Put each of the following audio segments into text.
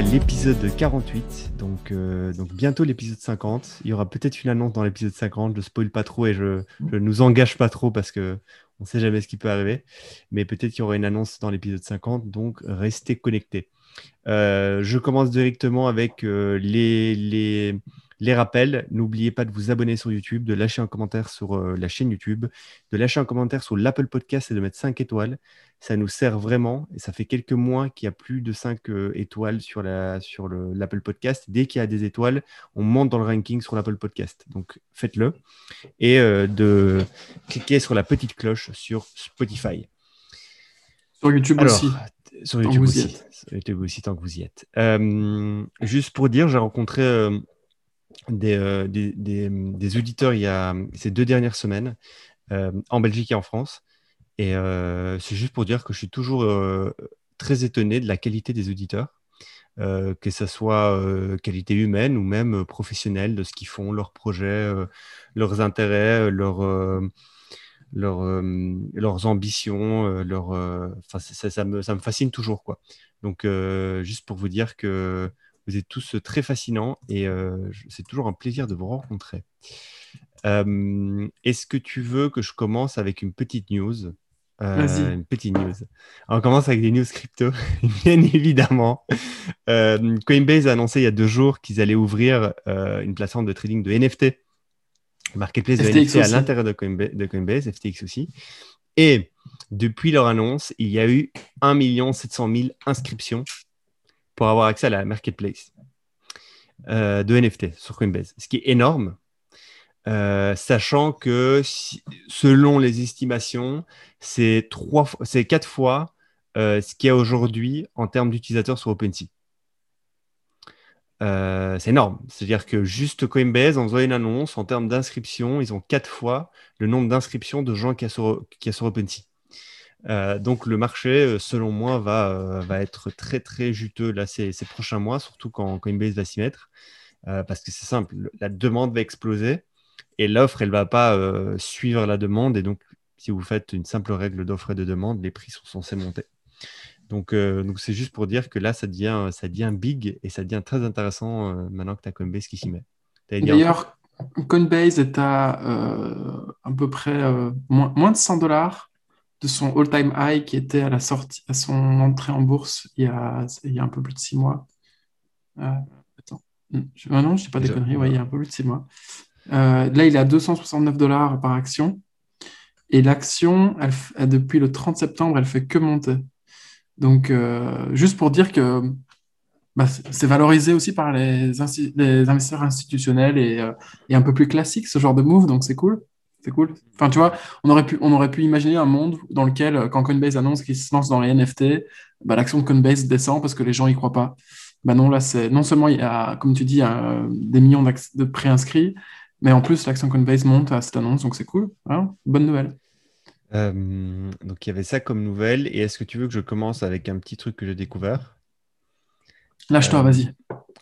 l'épisode 48, donc, euh, donc bientôt l'épisode 50. Il y aura peut-être une annonce dans l'épisode 50, je spoil pas trop et je ne nous engage pas trop parce que on ne sait jamais ce qui peut arriver. Mais peut-être qu'il y aura une annonce dans l'épisode 50, donc restez connectés. Euh, je commence directement avec euh, les, les, les rappels, n'oubliez pas de vous abonner sur YouTube, de lâcher un commentaire sur euh, la chaîne YouTube, de lâcher un commentaire sur l'Apple Podcast et de mettre 5 étoiles. Ça nous sert vraiment et ça fait quelques mois qu'il y a plus de 5 euh, étoiles sur l'Apple sur Podcast. Dès qu'il y a des étoiles, on monte dans le ranking sur l'Apple Podcast. Donc faites-le et euh, de cliquer sur la petite cloche sur Spotify. Sur YouTube aussi. Sur YouTube aussi. Sur YouTube aussi, tant que vous y êtes. juste pour dire, j'ai rencontré euh, des, des, auditeurs il y a ces deux dernières semaines euh, en Belgique et en France. Et euh, c'est juste pour dire que je suis toujours très étonné de la qualité des auditeurs, que ce soit qualité humaine ou même professionnelle, de ce qu'ils font, leurs projets, leurs intérêts, leurs leurs ambitions, leur, ça, ça, me, ça, me, fascine toujours. Quoi. Donc, juste pour vous dire que vous êtes tous euh, très fascinants et euh, c'est toujours un plaisir de vous rencontrer. Euh, est-ce que tu veux que je commence avec une petite news? Une petite news. on commence avec des news crypto, bien évidemment. Coinbase a annoncé il y a deux jours qu'ils allaient ouvrir une plateforme de trading de NFT, marketplace de NFT à l'intérieur de Coinbase, de Coinbase, FTX aussi. Et depuis leur annonce, il y a eu 1 700 000 inscriptions pour avoir accès à la marketplace euh, de NFT sur Coinbase, ce qui est énorme, euh, sachant que selon les estimations, c'est trois, c'est quatre fois euh, ce qu'il y a aujourd'hui en termes d'utilisateurs sur OpenSea. c'est énorme. C'est-à-dire que juste Coinbase, en faisant une annonce, en termes d'inscription, ils ont quatre fois le nombre d'inscriptions de gens qui a sur OpenSea. Euh, donc le marché, euh, selon moi, va, euh, va être très très juteux là, ces, ces prochains mois, surtout quand Coinbase va s'y mettre. parce que c'est simple, la demande va exploser et l'offre, elle ne va pas suivre la demande. Et donc, si vous faites une simple règle d'offre et de demande, les prix sont censés monter. Donc, donc c'est juste pour dire que là, ça devient, ça devient big et ça devient très intéressant maintenant que tu as Coinbase qui s'y met. D'ailleurs, Coinbase est à à peu près moins, moins de 100 dollars de son all-time high qui était à la sortie, à son entrée en bourse il y a, il y a un peu plus de six mois. Euh, attends, je, ah non, je ne dis pas des conneries, il y a un peu plus de six mois. Euh, là, il est à 269 dollars par action. Et l'action, depuis le 30 septembre, elle fait que monter. Donc, euh, juste pour dire que bah, c'est valorisé aussi par les, les investisseurs institutionnels et, et, un peu plus classique, ce genre de move, donc c'est cool. C'est cool. Enfin, tu vois, on aurait, pu, on aurait pu imaginer un monde dans lequel, euh, quand Coinbase annonce qu'il se lance dans les NFT, bah, l'action de Coinbase descend parce que les gens y croient pas. Bah non, là, c'est non seulement il y a, comme tu dis, des millions de préinscrits, mais en plus, l'action Coinbase monte à cette annonce, donc c'est cool. Hein Bonne nouvelle. Euh, donc, il y avait ça comme nouvelle. Et est-ce que tu veux que je commence avec un petit truc que j'ai découvert? Lâche-toi, euh, vas-y.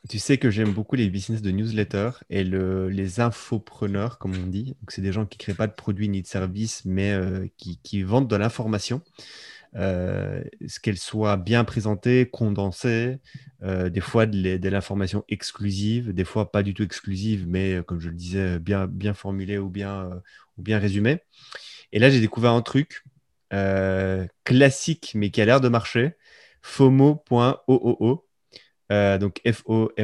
Tu sais que j'aime beaucoup les business de newsletter et les infopreneurs, comme on dit. C'est des gens qui ne créent pas de produits ni de services, mais euh, qui, vendent de l'information. Euh, qu'elle soit bien présentée, condensée, euh, des fois de, l'information exclusive, des fois pas du tout exclusive, mais comme je le disais, bien, bien formulée ou bien, ou bien résumée. Et là, j'ai découvert un truc classique, mais qui a l'air de marcher, FOMO.OOO. Euh, donc FOMO.OOO.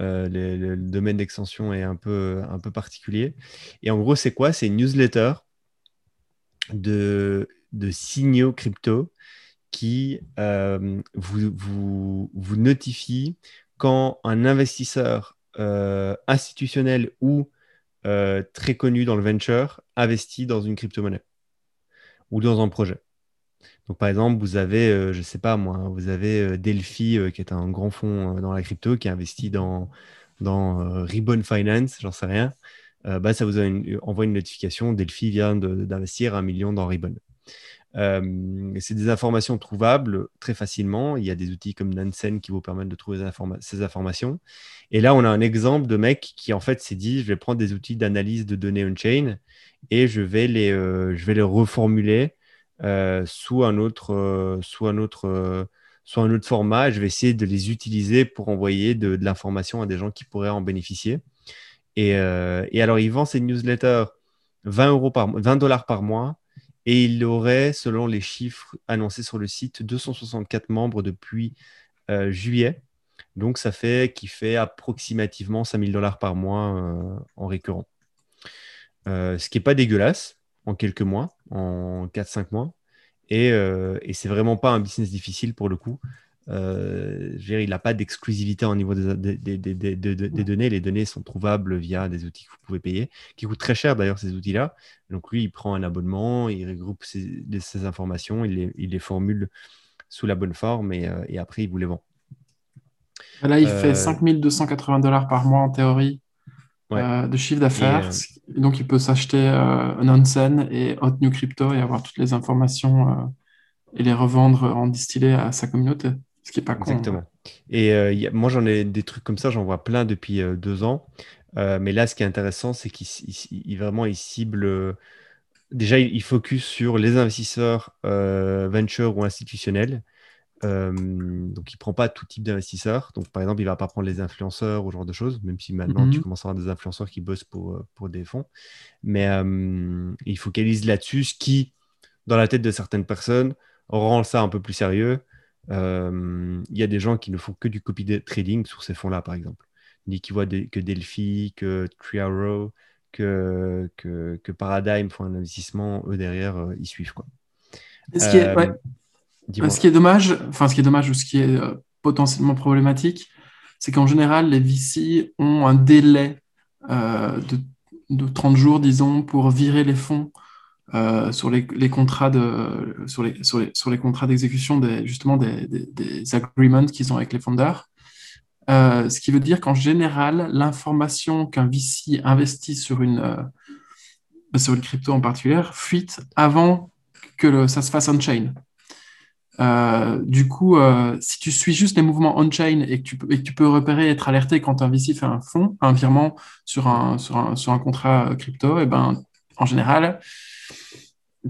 Euh, le, le, domaine d'extension est un peu, un peu particulier. Et en gros, c'est quoi? C'est une newsletter de, de signaux crypto qui euh, vous, vous, vous, notifie quand un investisseur institutionnel ou très connu dans le venture investit dans une crypto-monnaie ou dans un projet. Donc, par exemple, vous avez, euh, je ne sais pas moi, vous avez euh, Delphi, euh, qui est un grand fonds dans la crypto, qui investit dans, dans Ribbon Finance, j'en sais rien. bah, ça vous envoie une notification, Delphi vient d'investir un million dans Ribbon. c'est des informations trouvables très facilement. Il y a des outils comme Nansen qui vous permettent de trouver ces informations. Et là, on a un exemple de mec qui en fait s'est dit, je vais prendre des outils d'analyse de données on-chain et je vais les, je vais les reformuler euh, sous un autre, euh, sous un autre, euh, un autre format. Je vais essayer de les utiliser pour envoyer de, l'information à des gens qui pourraient en bénéficier. Et, alors, il vend ses newsletters 20 euros par 20 dollars par mois. Et il aurait, selon les chiffres annoncés sur le site, 264 membres depuis juillet. Donc, ça fait qu'il fait approximativement 5000 dollars par mois euh, en récurrent. Euh, ce qui n'est pas dégueulasse en quelques mois, en 4-5 mois. Et, euh, et c'est vraiment pas un business difficile pour le coup. Euh, il n'a pas d'exclusivité au niveau des, des, données. Les données sont trouvables via des outils que vous pouvez payer, qui coûtent très cher d'ailleurs ces outils-là. Donc lui, il prend un abonnement, il regroupe ces informations, il les, il les, formule sous la bonne forme et, et après il vous les vend. Là, il fait 5280 euh, dollars par mois en théorie euh, de chiffre d'affaires. Euh, donc, il peut s'acheter un Onsen et Hot New Crypto et avoir toutes les informations et les revendre en distillé à sa communauté. Ce qui n'est pas con. Exactement. Et moi, j'en ai des trucs comme ça, j'en vois plein depuis deux ans. mais là, ce qui est intéressant, c'est qu'il vraiment il cible. déjà, il, focus sur les investisseurs venture ou institutionnels. Euh, donc, il prend pas tout type d'investisseurs. Donc, par exemple, il va pas prendre les influenceurs ou ce genre de choses, même si maintenant tu mhm. commences à avoir des influenceurs qui bossent pour, euh, pour des fonds. Mais euh, il focalise là-dessus, ce qui, dans la tête de certaines personnes, rend ça un peu plus sérieux. Il y a des gens qui ne font que du copy trading sur ces fonds-là, par exemple. Ni qui voient que Delphi, que Triaro, que, que, que, Paradigm font un investissement, eux derrière, ils suivent. Quoi. Est, euh, ce qui est dommage, enfin ce qui est dommage ou ce qui est euh, potentiellement problématique, c'est qu'en général, les VC ont un délai euh, de, 30 jours, disons, pour virer les fonds sur, les, contrats de, sur, les, contrats d'exécution des, justement des, agreements qu'ils ont avec les fondeurs. ce qui veut dire qu'en général, l'information qu'un VC investit sur une, sur crypto en particulier fuite avant que ça se fasse on-chain. Euh, du coup, euh, si tu suis juste les mouvements on-chain et, que tu, et que tu peux repérer, être alerté quand un VC fait un fonds, un virement sur un, sur un, sur un contrat euh, crypto, et eh ben, en général,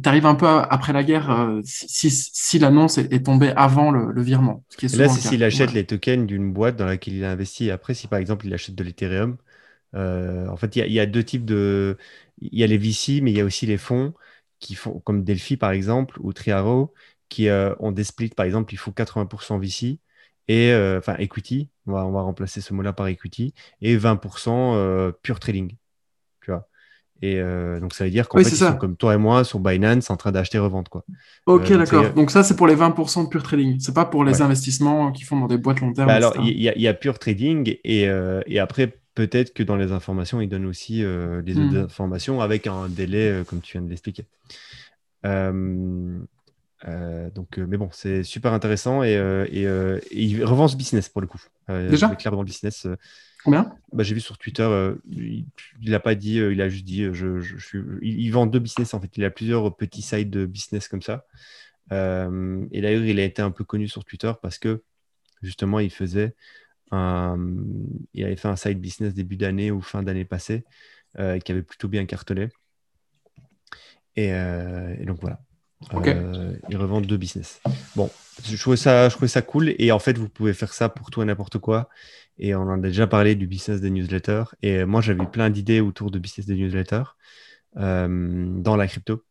tu arrives un peu après la guerre si, si, l'annonce est, tombée avant le, virement. Ce qui est là, c'est s'il achète les tokens d'une boîte dans laquelle il a investi. Après, si par exemple il achète de l'Ethereum, en fait, il y, y, a deux types de. Il y a les VC, mais il y a aussi les fonds qui font, comme Delphi par exemple, ou Triaro, qui euh, ont des splits, par exemple, il faut 80% VC et euh, enfin equity, on va, on va remplacer ce mot-là par equity, et 20% euh, pure trading. Tu vois et donc ça veut dire qu'en fait, ils sont comme toi et moi sur Binance en train d'acheter revendre quoi. Ok, d'accord. Donc ça c'est pour les 20% de pure trading. C'est pas pour les investissements qui font dans des boîtes long terme. Bah alors il y, a pure trading et, et après peut-être que dans les informations ils donnent aussi les autres hmm. informations avec un délai comme tu viens de l'expliquer. Euh, donc, euh, mais bon, c'est super intéressant et, euh, il revend ce business pour le coup. Déjà clair dans le business. Combien? Bah, J'ai vu sur Twitter, il n'a pas dit, il a juste dit, je, suis... il, vend deux business en fait. Il a plusieurs petits sites de business comme ça. et d'ailleurs, il a été un peu connu sur Twitter parce que justement, il faisait un... il avait fait un side business début d'année ou fin d'année passée qui avait plutôt bien cartonné. et donc voilà. Euh, ils revendent deux business. Bon, je trouvais, ça, je trouvais ça cool. Et en fait, vous pouvez faire ça pour tout et n'importe quoi. Et on en a déjà parlé du business des newsletters. Et moi, j'avais plein d'idées autour du business des newsletters euh, dans la crypto.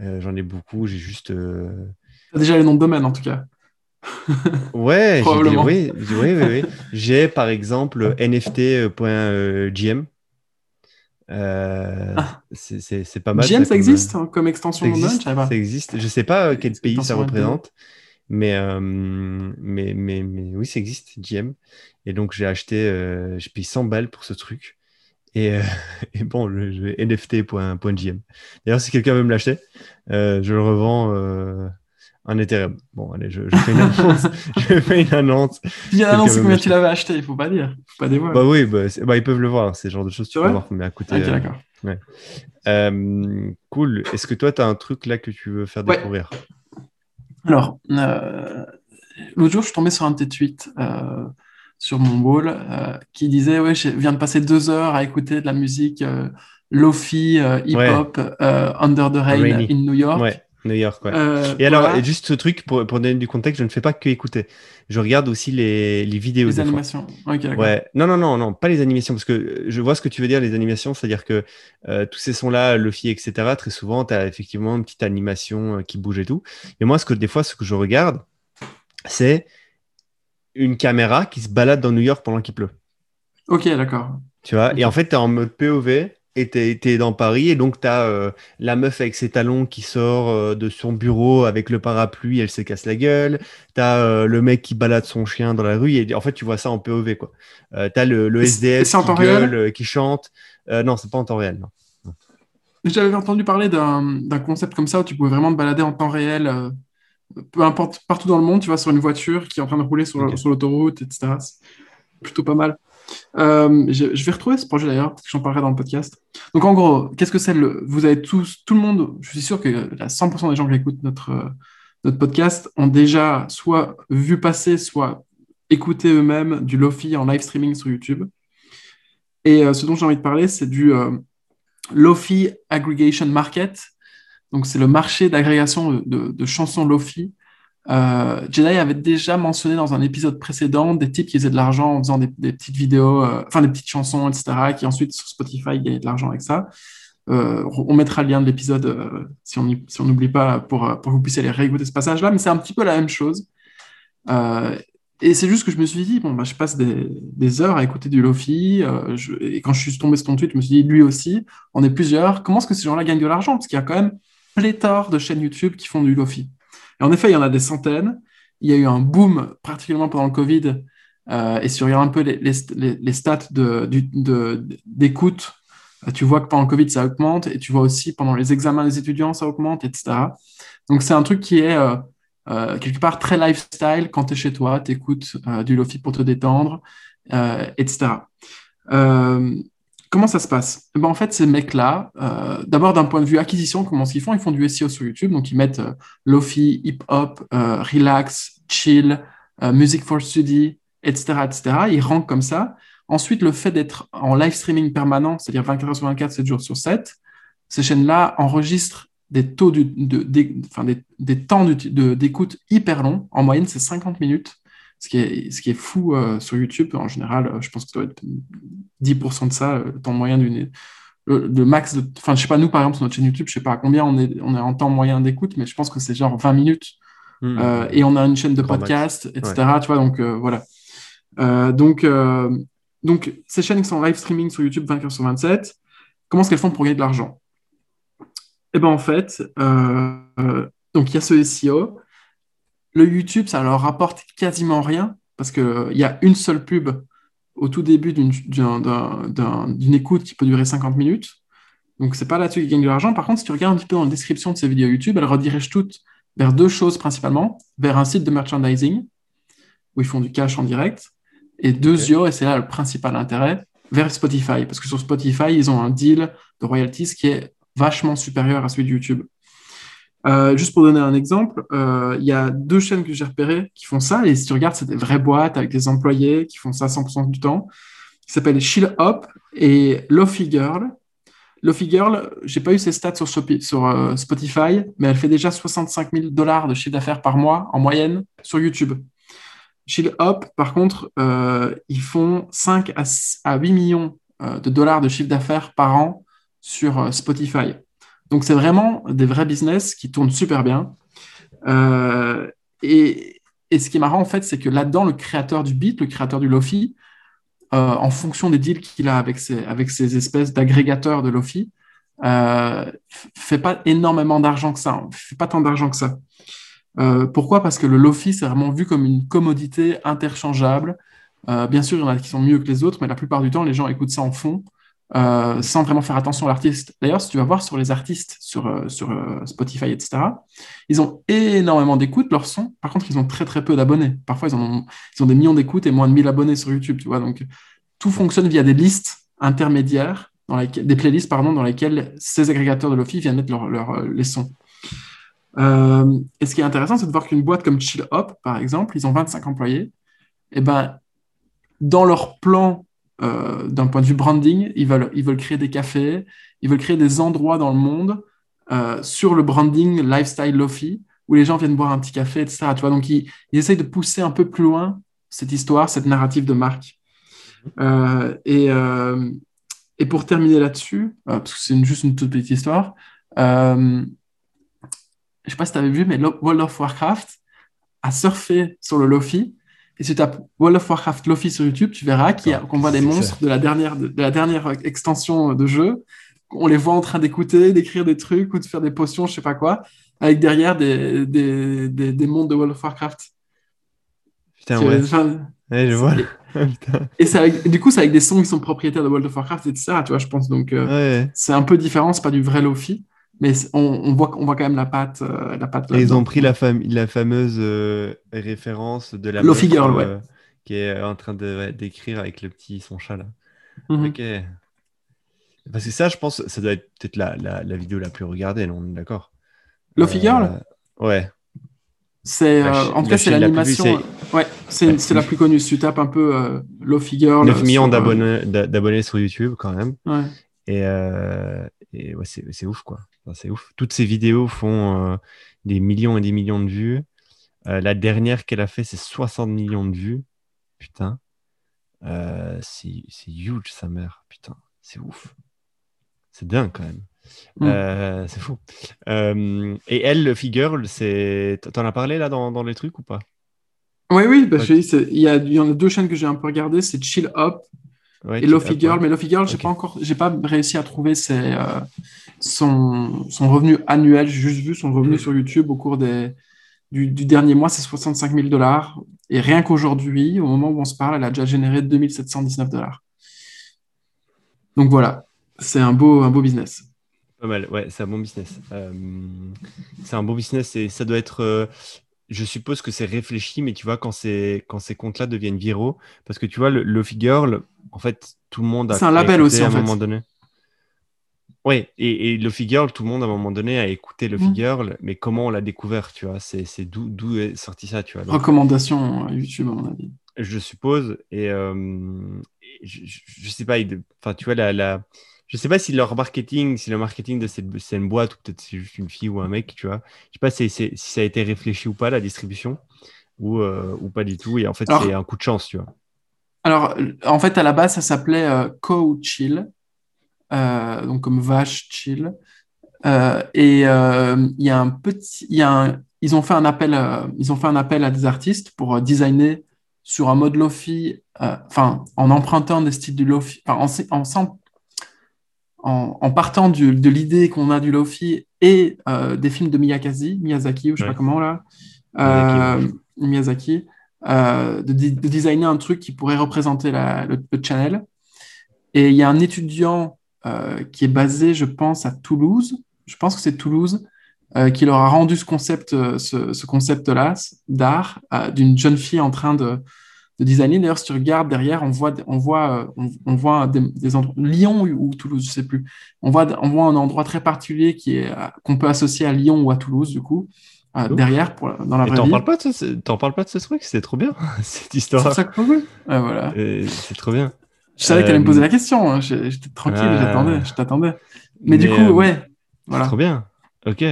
Euh, j'en ai beaucoup. J'ai juste. As déjà les noms de domaine, en tout cas. ouais, oui, oui, oui, oui. J'ai par exemple nft.gm euh, ah. C'est pas mal. GM, ça, existe comme, comme extension ça existe, ça existe. Je sais pas euh, quel pays ça représente, mais, euh, mais, mais, mais, oui, ça existe, GM. Et donc, j'ai acheté, je paye 100 balles pour ce truc. Et, et bon, je vais nft.gm. D'ailleurs, si quelqu'un veut me l'acheter, je le revends un Ethereum. Bon, allez, je, fais une annonce. je fais une annonce. Dis annonce combien tu l'avais acheté, il faut pas dire. Faut pas dévoiler. Bah oui, bah, bah, ils peuvent le voir. C'est le genre de choses tu peux voir combien à coûter. Ok, d'accord. Ouais. Euh, cool. Est-ce que toi, tu as un truc là que tu veux faire découvrir? Alors, euh, l'autre jour, je suis tombé sur un de tes tweets euh, sur mon wall qui disait Ouais, je viens de passer deux heures à écouter de la musique Lofi, hip-hop, Under the Rain in New York. New York, ouais. Euh, et alors, voilà. juste ce truc, pour, pour donner du contexte, je ne fais pas que écouter. Je regarde aussi les, les vidéos. les animations. Ok, d'accord. Ouais, non, non, non, non, pas les animations, parce que je vois ce que tu veux dire, les animations, c'est-à-dire que euh, tous ces sons-là, Lofi, etc., très souvent, tu as effectivement une petite animation euh, qui bouge et tout. Et moi, ce que des fois, ce que je regarde, c'est une caméra qui se balade dans New York pendant qu'il pleut. Ok, d'accord. Tu vois, et en fait, tu es en mode POV. Et t'es, dans Paris, et donc tu as la meuf avec ses talons qui sort euh, de son bureau avec le parapluie, elle se casse la gueule. Tu as le mec qui balade son chien dans la rue, et en fait, tu vois ça en POV. quoi. Euh, tu as le, le SDF en gueule, euh, qui chante. Euh, non, c'est pas en temps réel. Non. J'avais entendu parler d'un d'un concept comme ça où tu pouvais vraiment te balader en temps réel, euh, peu importe, partout dans le monde, tu vois, sur une voiture qui est en train de rouler sur, sur l'autoroute, etc. C'est plutôt pas mal. Euh, je, vais retrouver ce projet d'ailleurs, parce que j'en parlerai dans le podcast. Donc en gros, qu'est-ce que c'est le... Vous avez tous, tout le monde, je suis sûr que là, 100% des gens qui écoutent notre, euh, notre podcast ont déjà soit vu passer, soit écouté eux-mêmes du Lofi en live streaming sur YouTube. Et euh, ce dont j'ai envie de parler, c'est du Lofi Aggregation Market. Donc, c'est le marché d'agrégation de chansons Lofi. Euh, Jedi avait déjà mentionné dans un épisode précédent des types qui faisaient de l'argent en faisant des, petites vidéos, euh, enfin des petites chansons, etc., qui ensuite sur Spotify gagnaient de l'argent avec ça. Euh, on mettra le lien de l'épisode si on n'oublie pas pour, que vous puissiez aller réécouter ce passage-là, mais c'est un petit peu la même chose. Et c'est juste que je me suis dit, bon, bah, je passe des, heures à écouter du Lofi. et quand je suis tombé sur ton tweet, je me suis dit, lui aussi, on est plusieurs. Comment est-ce que ces gens-là gagnent de l'argent? Parce qu'il y a quand même pléthore de chaînes YouTube qui font du Lofi. En effet, il y en a des centaines. Il y a eu un boom, particulièrement pendant le Covid. euh, et si tu regardes un peu les, stats d'écoute, euh, tu vois que pendant le Covid, ça augmente. Et tu vois aussi pendant les examens des étudiants, ça augmente, etc. Donc, c'est un truc qui est euh, quelque part très lifestyle. Quand tu es chez toi, tu écoutes du Lofi pour te détendre, etc. comment ça se passe? Eh ben, en fait, ces mecs-là, euh, d'abord d'un point de vue acquisition, comment est-ce qu'ils font? Ils font du SEO sur YouTube, donc ils mettent euh, Lofi, hip-hop, euh, relax, chill, music for study, etc., etc. Ils rankent comme ça. Ensuite, le fait d'être en live streaming permanent, c'est-à-dire 24 heures sur 24, 7 jours sur 7, ces chaînes-là enregistrent des taux de, de- des- des, temps d'écoute hyper longs. En moyenne, c'est 50 minutes, ce qui est, ce qui est fou euh, sur YouTube. En général, euh, je pense que ça doit être 10% de ça, euh, le temps moyen d'une. Le, le max de. Enfin, je sais pas, nous, par exemple, sur notre chaîne YouTube, je sais pas à combien on est, on est en temps moyen d'écoute, mais je pense que c'est genre 20 minutes. Hmm. Euh, et on a une chaîne de Grand max. podcast, etc. Tu vois, donc voilà. Donc, donc, ces chaînes qui sont en live streaming sur YouTube 24 sur 27, comment est-ce qu'elles font pour gagner de l'argent? Eh ben en fait, donc il y a ce SEO. Le YouTube, ça leur rapporte quasiment rien parce qu'il y a une seule pub au tout début d'une d'un- d'un- d'un- d'une écoute qui peut durer 50 minutes. Donc, c'est pas là-dessus qu'ils gagnent de l'argent. Par contre, si tu regardes un petit peu dans la description de ces vidéos YouTube, elles redirigent toutes vers deux choses principalement, vers un site de merchandising où ils font du cash en direct, et deuxièmement, et c'est là le principal intérêt, vers Spotify. Parce que sur Spotify, ils ont un deal de royalties qui est vachement supérieur à celui de YouTube. Euh, juste pour donner un exemple, euh, il y a deux chaînes que j'ai repérées qui font ça, et si tu regardes, c'est des vraies boîtes avec des employés qui font ça 100% du temps, qui s'appellent Chill Up et Lofi Girl. Lofi Girl, j'ai pas eu ses stats sur, euh, Spotify, mais elle fait déjà 65 000 dollars de chiffre d'affaires par mois en moyenne sur YouTube. Chill Up, par contre, ils font 5 à, 6 à 8 millions de dollars de chiffre d'affaires par an sur Spotify. Donc, c'est vraiment des vrais business qui tournent super bien. Euh, et, et ce qui est marrant, en fait, c'est que là-dedans, le créateur du beat, le créateur du Lofi, euh, en fonction des deals qu'il a avec ces, avec ces espèces d'agrégateurs de Lofi, euh, fait pas énormément d'argent que ça, hein, fait pas tant d'argent que ça. Euh, pourquoi? Parce que le Lofi, c'est vraiment vu comme une commodité interchangeable. Bien sûr, il y en a qui sont mieux que les autres, mais la plupart du temps, les gens écoutent ça en fond, euh, sans vraiment faire attention à l'artiste. D'ailleurs, si tu vas voir sur les artistes, sur, euh, euh, Spotify, etc., ils ont énormément d'écoutes, leur son. Par contre, ils ont très très peu d'abonnés. Parfois, ils, ont, des millions d'écoutes et moins de 1000 abonnés sur YouTube, tu vois. Donc, tout fonctionne via des listes intermédiaires, des playlists, pardon, dans lesquelles ces agrégateurs de Lofi viennent mettre leur- les sons. Et ce qui est intéressant, c'est de voir qu'une boîte comme Chill Up, par exemple, ils ont 25 employés. Et ben, dans leur plan euh, d'un point de vue branding, ils veulent, ils veulent créer des cafés, ils veulent créer des endroits dans le monde euh, sur le branding lifestyle Lofi, où les gens viennent boire un petit café, etc. Tu vois, donc ils, ils essayent de pousser un peu plus loin cette histoire, cette narrative de marque. Euh, et, et pour terminer là-dessus, parce que c'est juste une toute petite histoire, je sais pas si tu avais vu, mais World of Warcraft a surfé sur le Lofi. Et si tu tapes World of Warcraft Lofi sur YouTube, tu verras qu'il y a- Attends, qu'on voit des monstres de la dernière, de, de la dernière extension de jeu. On les voit en train d'écouter, d'écrire des trucs ou de faire des potions, je sais pas quoi, avec derrière des, des, des, des mondes de World of Warcraft. Putain, ouais. je vois. et, avec- du coup, c'est avec des sons qui sont propriétaires de World of Warcraft, etc. Tu vois, je pense. Donc, euh, Ouais. c'est un peu différent, c'est pas du vrai Lofi, mais on, on voit, on voit quand même la patte, euh, la patte ils ont pris la, fam- la fameuse euh, référence de la meuf, Girl, ouais. euh, qui est en train d'écrire avec le petit son chat là. Mhm. Ok. Parce que ça, je pense, ça doit être peut-être la, la, la vidéo la plus regardée, non On est d'accord Lofi Girl? Euh, Ouais. C'est, euh, en cas, c'est la l'animation. euh, ouais, c'est Ouais. la plus connue. Si tu tapes un peu euh, Lofi Girl. 9 euh, millions euh, d'abonnés d'a- d'abonnés sur YouTube quand même. ouais. Et, euh, et ouais, c'est ouf quoi. Enfin, c'est ouf. Toutes ces vidéos font euh, des millions et des millions de vues. Euh, la dernière qu'elle a fait, c'est 60 millions de vues. Putain. Euh, c'est c'est huge sa mère. Putain, c'est ouf. C'est dingue quand même. Mm. C'est fou. Et elle, le Figure, c'est. T'en as parlé là dans, dans les trucs ou pas? Oui, oui, bah, je dis, il y, a, il y en a deux chaînes que j'ai un peu regardées, c'est Chill Up Ouais, et Lofi Girl. Mais Lofi Girl, j'ai Ok. pas encore, j'ai pas réussi à trouver ses, euh, son, son revenu annuel. J'ai juste vu son revenu Mm. sur YouTube au cours des, du, du dernier mois, c'est 65 000 dollars. Et rien qu'aujourd'hui, au moment où on se parle, elle a déjà généré 2719 dollars. Donc voilà, c'est un beau, un beau business. Pas mal, ouais, c'est un bon business. Euh, c'est un bon business et ça doit être. euh, je suppose que c'est réfléchi, mais tu vois, quand, ces comptes-là deviennent viraux, parce que tu vois, le Lofi Girl, en fait, tout le monde a. C'est un label aussi, à en un fait. moment donné. Oui, et, et Lofi Girl, tout le monde à un moment donné a écouté Lofi Mm. Girl, mais comment on l'a découvert, tu vois? C'est d'où est sorti ça, tu vois? Donc, Recommandation euh, YouTube, à mon avis. je suppose. Et, euh, et je, je, sais pas, enfin, tu vois, la, la, je sais pas si leur marketing, si le marketing de cette, c'est une boîte ou peut-être c'est juste une fille ou un mec, tu vois. Je sais pas si, ça a été réfléchi ou pas, la distribution, ou, euh, ou pas du tout. Et en fait, Alors- c'est un coup de chance, tu vois. Alors, en fait, à la base, ça s'appelait euh, Cow Chill, euh, donc comme vache chill. Euh, et il y a un petit, il y a un- ils ont fait un appel, ils ont fait un appel à des artistes pour designer sur un mode lofi, enfin, en empruntant des styles du lofi, en, en, s'en- en- en partant du- de l'idée qu'on a du lofi et euh, des films de Miyazaki, Miyazaki ou je sais Ouais. pas comment là, Miyazaki, euh, Miyazaki, euh, de, designer un truc qui pourrait représenter la- le, le channel. Et il y a un étudiant qui est basé, je pense, à Toulouse. Je pense que c'est Toulouse qui leur a rendu ce concept, ce, ce concept-là d'art d'une jeune fille en train de, de designer. D'ailleurs, si tu regardes derrière, on voit, on voit, euh, on, on voit des, des endroits, Lyon ou, ou Toulouse, je sais plus. On voit, on voit un endroit très particulier qui est euh, qu'on peut associer à Lyon ou à Toulouse, du coup, euh, derrière pour, dans la vraie t'en vie. parles pas de ce, t'en parles pas de ce truc, c'est trop bien, cette C'est histoire. pour ça que voilà. Euh, c'est trop bien. Je savais qu'elle allait me Euh, poser la question. hein. J'étais tranquille, ah. j'attendais, je t'attendais. Mais, du coup, euh, ouais, C'est voilà. trop bien. Ok,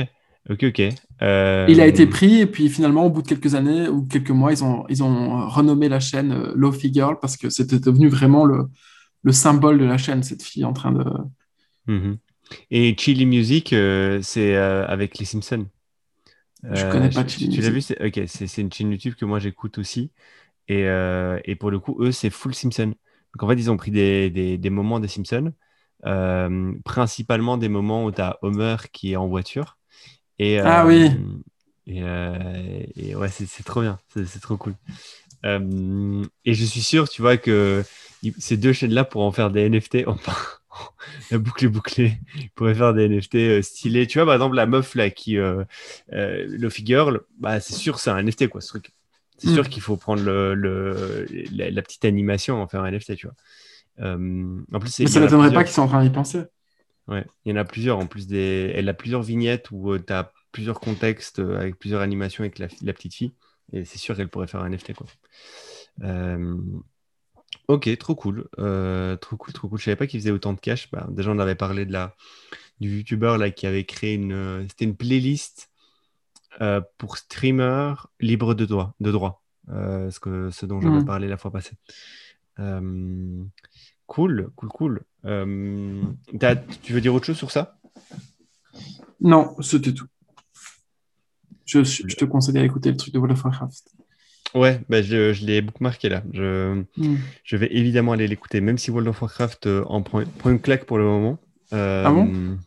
ok, ok. Euh, Il a été pris et puis finalement, au bout de quelques années ou quelques mois, ils ont, ils ont renommé la chaîne euh, Lofi Girl parce que c'était devenu vraiment le, le symbole de la chaîne, cette fille en train de... Mhm. Et Chili Music, euh, c'est euh, avec les Simpsons. Je Euh, connais pas tu- Chili Tu l'as vu? Music. c'est- Ok, c'est une chaîne YouTube que moi j'écoute aussi. Et, euh, et pour le coup, eux, c'est full Simpson. Donc en fait, ils ont pris des, des, des moments des Simpsons, euh, principalement des moments où tu as Homer qui est en voiture. Et, Ah euh, oui. Et, euh, et ouais, c'est trop bien, c'est trop cool. Euh, et je suis sûr, tu vois, que ces deux chaînes-là pourront en faire des NFT. Enfin, la boucle est bouclée. Ils pourraient faire des NFT euh, stylés. Tu vois, par exemple, la meuf là qui. Euh, euh, Girl, bah, c'est sûr, c'est un NFT quoi, ce truc. C'est Mm. sûr qu'il faut prendre le, le- la, la petite animation en faire un NFT, tu vois. Euh, en plus, Mais il ça a m'étonnerait plusieurs. pas qu'ils soient en train d'y penser. Ouais, il y en a plusieurs. En plus, des... elle a plusieurs vignettes où tu as plusieurs contextes euh, avec plusieurs animations avec la, la petite fille. Et c'est sûr qu'elle pourrait faire un NFT. Quoi. Euh, Ok, trop cool. Euh, trop cool, trop cool. Je savais pas qu'ils faisaient autant de cash. Bah, déjà, on avait parlé de la, du youtubeur là qui avait créé une, c'était une playlist pour streamers libres de droit, de droit, ce que ce dont j'avais Mhm. parlé la fois passée. Cool, cool, cool. Euh, tu veux dire autre chose sur ça? Non, c'était tout. Je, je te conseille d'aller écouter le truc de World of Warcraft. Ouais, bah, je, je l'ai bookmarké là. Je, Hmm. je vais évidemment aller l'écouter, même si World of Warcraft euh, en prend, prend une claque pour le moment. Euh, Ah bon?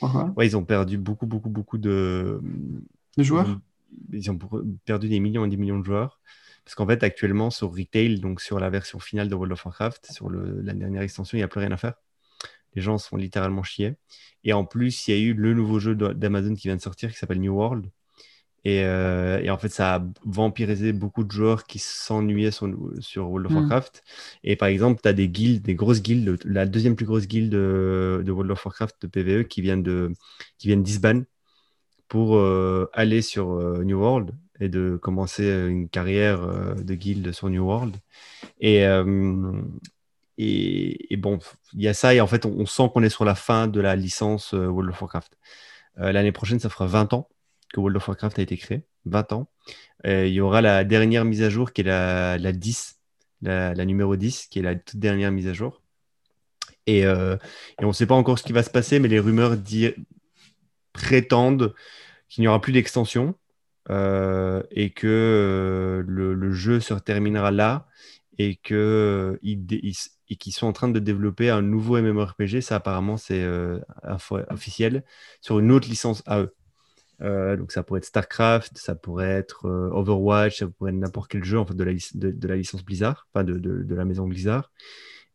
Pourquoi? Ouais, ils ont perdu beaucoup, beaucoup, beaucoup de. Ils joueurs? Ils ont perdu des millions et des millions de joueurs. Parce qu'en fait, actuellement, sur Retail, donc sur la version finale de World of Warcraft, sur le- la dernière extension, il n'y a plus rien à faire. Les gens se font littéralement chier. Et en plus, il y a eu le nouveau jeu d'Amazon qui vient de sortir qui s'appelle New World. Et, euh, et en fait, ça a vampirisé beaucoup de joueurs qui s'ennuyaient sur, sur World of Mm. Warcraft. Et par exemple, tu as des guildes, des grosses guildes, la deuxième plus grosse guilde de, de World of Warcraft de PvE qui viennent de qui viennent d'Isban pour euh, aller sur euh, New World et de commencer euh, une carrière euh, de guilde sur New World. Et, euh, et, bon, il y a ça, et en fait, on, sent qu'on est sur la fin de la licence World of Warcraft. L'année prochaine, ça fera 20 ans que World of Warcraft a été créé. 20 ans. Il y aura la dernière mise à jour qui est la, la 10, la, numéro 10, qui est la toute dernière mise à jour. Et, on ne sait pas encore ce qui va se passer, mais les rumeurs prétendent qu'il n'y aura plus d'extension et que euh, le, jeu se terminera là et que euh, ils sont en train de développer un nouveau MMORPG. Ça, apparemment, c'est euh, officiel sur une autre licence à eux. Euh, donc ça pourrait être StarCraft, ça pourrait être euh, Overwatch, ça pourrait être n'importe quel jeu en fait, de, la, licence Blizzard, enfin de, la maison Blizzard.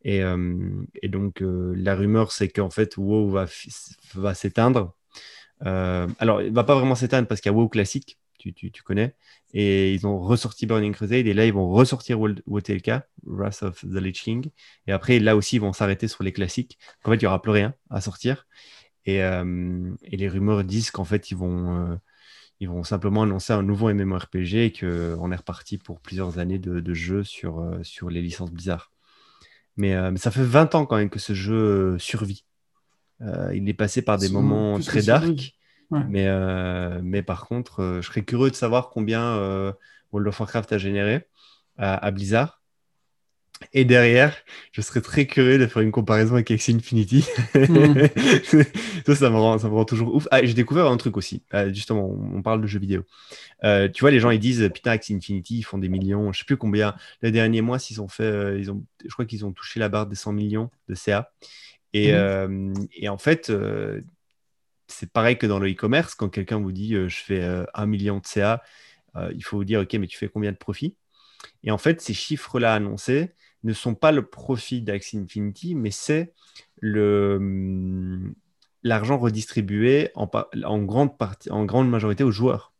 Et, euh, donc euh, la rumeur c'est qu'en fait WoW va, s'éteindre. Euh, alors il va pas vraiment s'éteindre parce qu'il y a WoW classique, tu, tu, tu connais, et ils ont ressorti Burning Crusade et là ils vont ressortir WTLK, Wrath of the Lich King, et après là aussi ils vont s'arrêter sur les classiques. En fait il y aura plus rien à sortir. Et, euh, et les rumeurs disent qu'en fait, ils vont, euh, ils vont simplement annoncer un nouveau MMORPG et qu'on est reparti pour plusieurs années de, de jeux sur, euh, sur les licences bizarres. Mais, euh, mais ça fait 20 ans quand même que ce jeu euh, survit. Euh, il est passé par des moments très dark. Ouais. Mais, euh, mais par contre, euh, je serais curieux de savoir combien euh, World of Warcraft a généré à, à Blizzard. Et derrière, je serais très curieux de faire une comparaison avec Axie Infinity. Mm. ça, ça me, rend, ça me rend toujours ouf. Ah, j'ai découvert un truc aussi. Euh, justement, on, parle de jeux vidéo. Tu vois, les gens, ils disent Putain, Axie Infinity, ils font des millions. Je sais plus combien. Le dernier mois, s'ils ont fait. ils ont, je crois qu'ils ont touché la barre des 100 millions de CA. Et, euh, et en fait, c'est pareil que dans le e-commerce. Quand quelqu'un vous dit euh, Je fais euh, 1 million de CA, euh, il faut vous dire Ok, mais tu fais combien de profit Et en fait, ces chiffres-là annoncés ne sont pas le profit d'Axie Infinity, mais c'est le hum, l'argent redistribué en, grande partie, en grande majorité aux joueurs.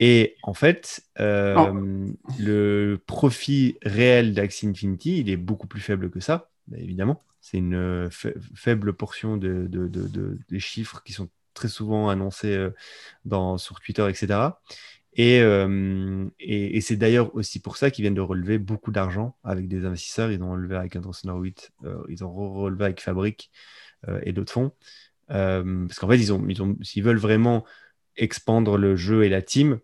Et en fait, euh, Oh. le profit réel d'Axie Infinity, il est beaucoup plus faible que ça, bah, évidemment. C'est une euh, fa- faible portion de, de- de- de- des chiffres qui sont très souvent annoncés euh, sur Twitter, etc. Et, euh, et, c'est d'ailleurs aussi pour ça qu'ils viennent de relever beaucoup d'argent avec des investisseurs. Ils ont relevé avec Andreessen Horowitz, euh, ils ont re- relevé avec Fabric et d'autres fonds. Parce qu'en fait, ils s'ils veulent vraiment expandre le jeu et la team,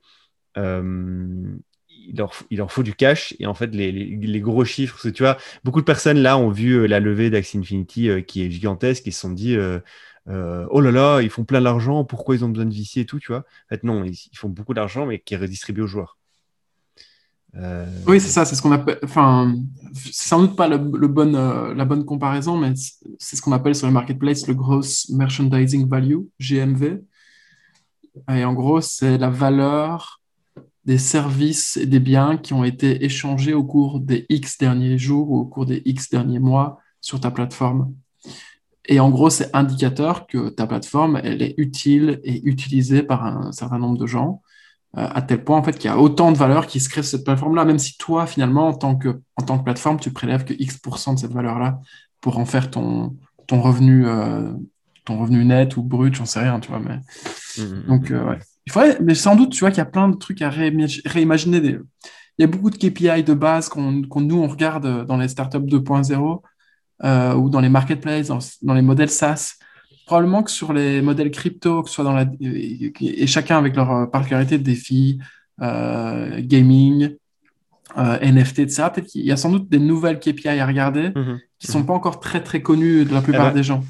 il, leur, il leur faut du cash. Et en fait, les, les, les gros chiffres, parce que tu vois, beaucoup de personnes là ont vu euh, la levée d'Axie Infinity euh, qui est gigantesque. Ils se sont dit, euh, oh là là, ils font plein d'argent, pourquoi ils ont besoin de VC et tout, tu vois. En fait, non, ils, font beaucoup d'argent, mais qui est redistribué aux joueurs. Oui, c'est ça, c'est ce qu'on appelle. Enfin, c'est sans doute pas le, la bonne comparaison, mais c'est ce qu'on appelle sur le marketplace le gross merchandising value, GMV. Et en gros, c'est la valeur des services et des biens qui ont été échangés au cours des X derniers jours ou au cours des X derniers mois sur ta plateforme. Et en gros, c'est indicateur que ta plateforme, elle est utile et utilisée par un certain nombre de gens, euh, à tel point en fait qu'il y a autant de valeur qui se crée sur cette plateforme-là, même si toi, finalement, en tant que, en tant que plateforme, tu prélèves que X% de cette valeur-là pour en faire ton, ton revenu, euh, ton revenu net ou brut, j'en sais rien, tu vois. Mais... mm, Donc, euh, ouais. Il faudrait, mais sans doute, tu vois qu'il y a plein de trucs à réimag- réimaginer. Il y a beaucoup de KPI de base qu'on, qu'on nous, on regarde dans les startups 2.0 euh, ou dans les marketplaces, dans, dans les modèles SaaS. probablement que sur les modèles crypto, que ce soit dans la, et chacun avec leur particularité de défi, gaming, NFT, etc., peut-être qu'il y a sans doute des nouvelles KPI à regarder Mhm. qui sont pas encore très très connues de la plupart ben, des gens.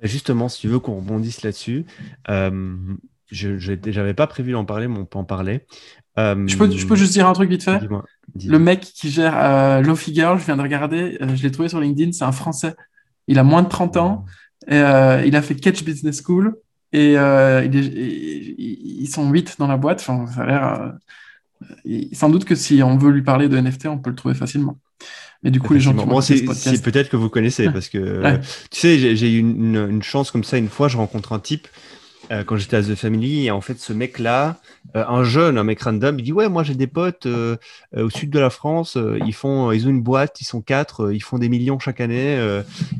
Bah, Justement, si tu veux qu'on rebondisse là-dessus, euh, je n'avais pas prévu d'en parler, mais on peut en parler. Euh, Je peux, je peux juste dire un truc vite fait? dis- Le mec qui gère euh, Lofi Girl, je viens de regarder, euh, je l'ai trouvé sur LinkedIn, c'est un Français. Il a moins de 30 ans, et, euh, il a fait Catch Business School, et euh, il est- ils ils sont 8 dans la boîte. Enfin, ça a l'air. euh, sans doute que si on veut lui parler de NFT, on peut le trouver facilement. Mais du coup, les gens qui Bon, ce c'est peut-être que vous connaissez parce que euh, Ouais. tu sais, j'ai j'ai eu une, une- une chance comme ça une fois. Je rencontre un type euh, quand j'étais à The Family et en fait, ce mec-là, euh, un jeune, un mec random, il dit ouais, moi j'ai des potes euh, au sud de la France. ils font, ils ont une boîte, ils sont quatre, ils font des millions chaque année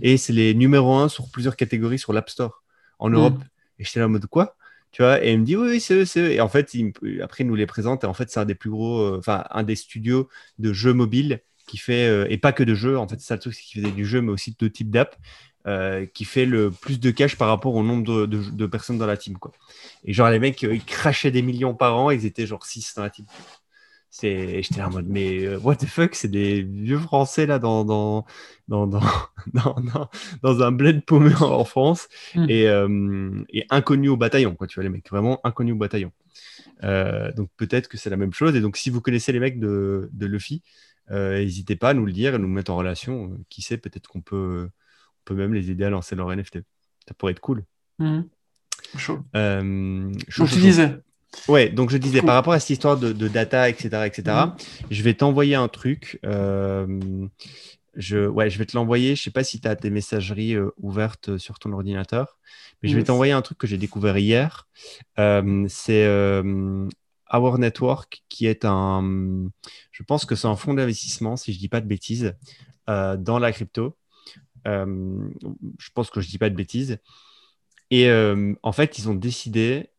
et c'est les numéros un sur plusieurs catégories sur l'App Store en Mm. Europe. Et j'étais là en mode quoi? Tu vois, et il me dit oui, oui, c'est eux, c'est eux. Et en fait, il après, il nous les présente. Et en fait, c'est un des plus gros, enfin, un des studios de jeux mobiles qui fait, et pas que de jeux, en fait, c'est ça le truc, c'est qu'il faisait du jeu, mais aussi d'autres types d'apps, euh, qui fait le plus de cash par rapport au nombre de, de- de personnes dans la team, quoi. Et genre, les mecs, euh, ils crachaient des millions par an, ils étaient genre 6 dans la team. J'étais là en mode, mais euh, what the fuck, c'est des vieux Français là dans, dans, dans, dans, dans, dans, un bled paumé en France Mm. et, euh, et inconnus au bataillon, quoi, tu vois, les mecs, vraiment inconnus au bataillon. Euh, donc peut-être que c'est la même chose. Et donc, si vous connaissez les mecs de, de Luffy, n'hésitez pas à nous le dire et nous mettre en relation. Qui sait, peut-être qu'on peut, peut même les aider à lancer leur NFT. Ça pourrait être cool. Chaud. Euh, chaud, Donc, chaud, tu chaud. disais. Ouais, donc je disais Cool. par rapport à cette histoire de, de data, etc., etc., Mhm. je vais t'envoyer un truc. euh, je, ouais, je vais te l'envoyer. Je sais pas si tu as tes messageries euh, ouvertes sur ton ordinateur, mais je vais Yes. t'envoyer un truc que j'ai découvert hier. Euh, c'est euh, Our Network, qui est un. Je pense que c'est un fonds d'investissement, si je dis pas de bêtises, euh, dans la crypto. Euh, je pense que je dis pas de bêtises. Et euh, en fait, ils ont décidé.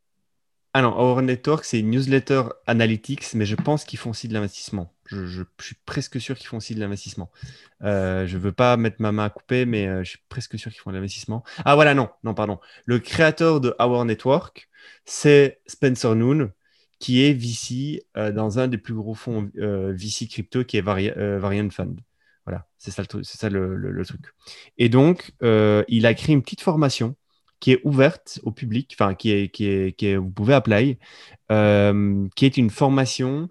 Ah non, Our Network, c'est une newsletter analytics, mais je pense qu'ils font aussi de l'investissement. Je, suis presque sûr qu'ils font aussi de l'investissement. Euh, je veux pas mettre ma main à couper, mais je suis presque sûr qu'ils font de l'investissement. Ah voilà, non, non, pardon. Le créateur de Our Network, c'est Spencer Noon, qui est VC dans un des plus gros fonds VC crypto, qui est Vari- Variant Fund. Voilà, c'est ça, le, ça le, le- le truc. Et donc, euh, il a créé une petite formation qui est ouverte au public, enfin, qui est, qui est, qui est, vous pouvez apply, euh, qui est une formation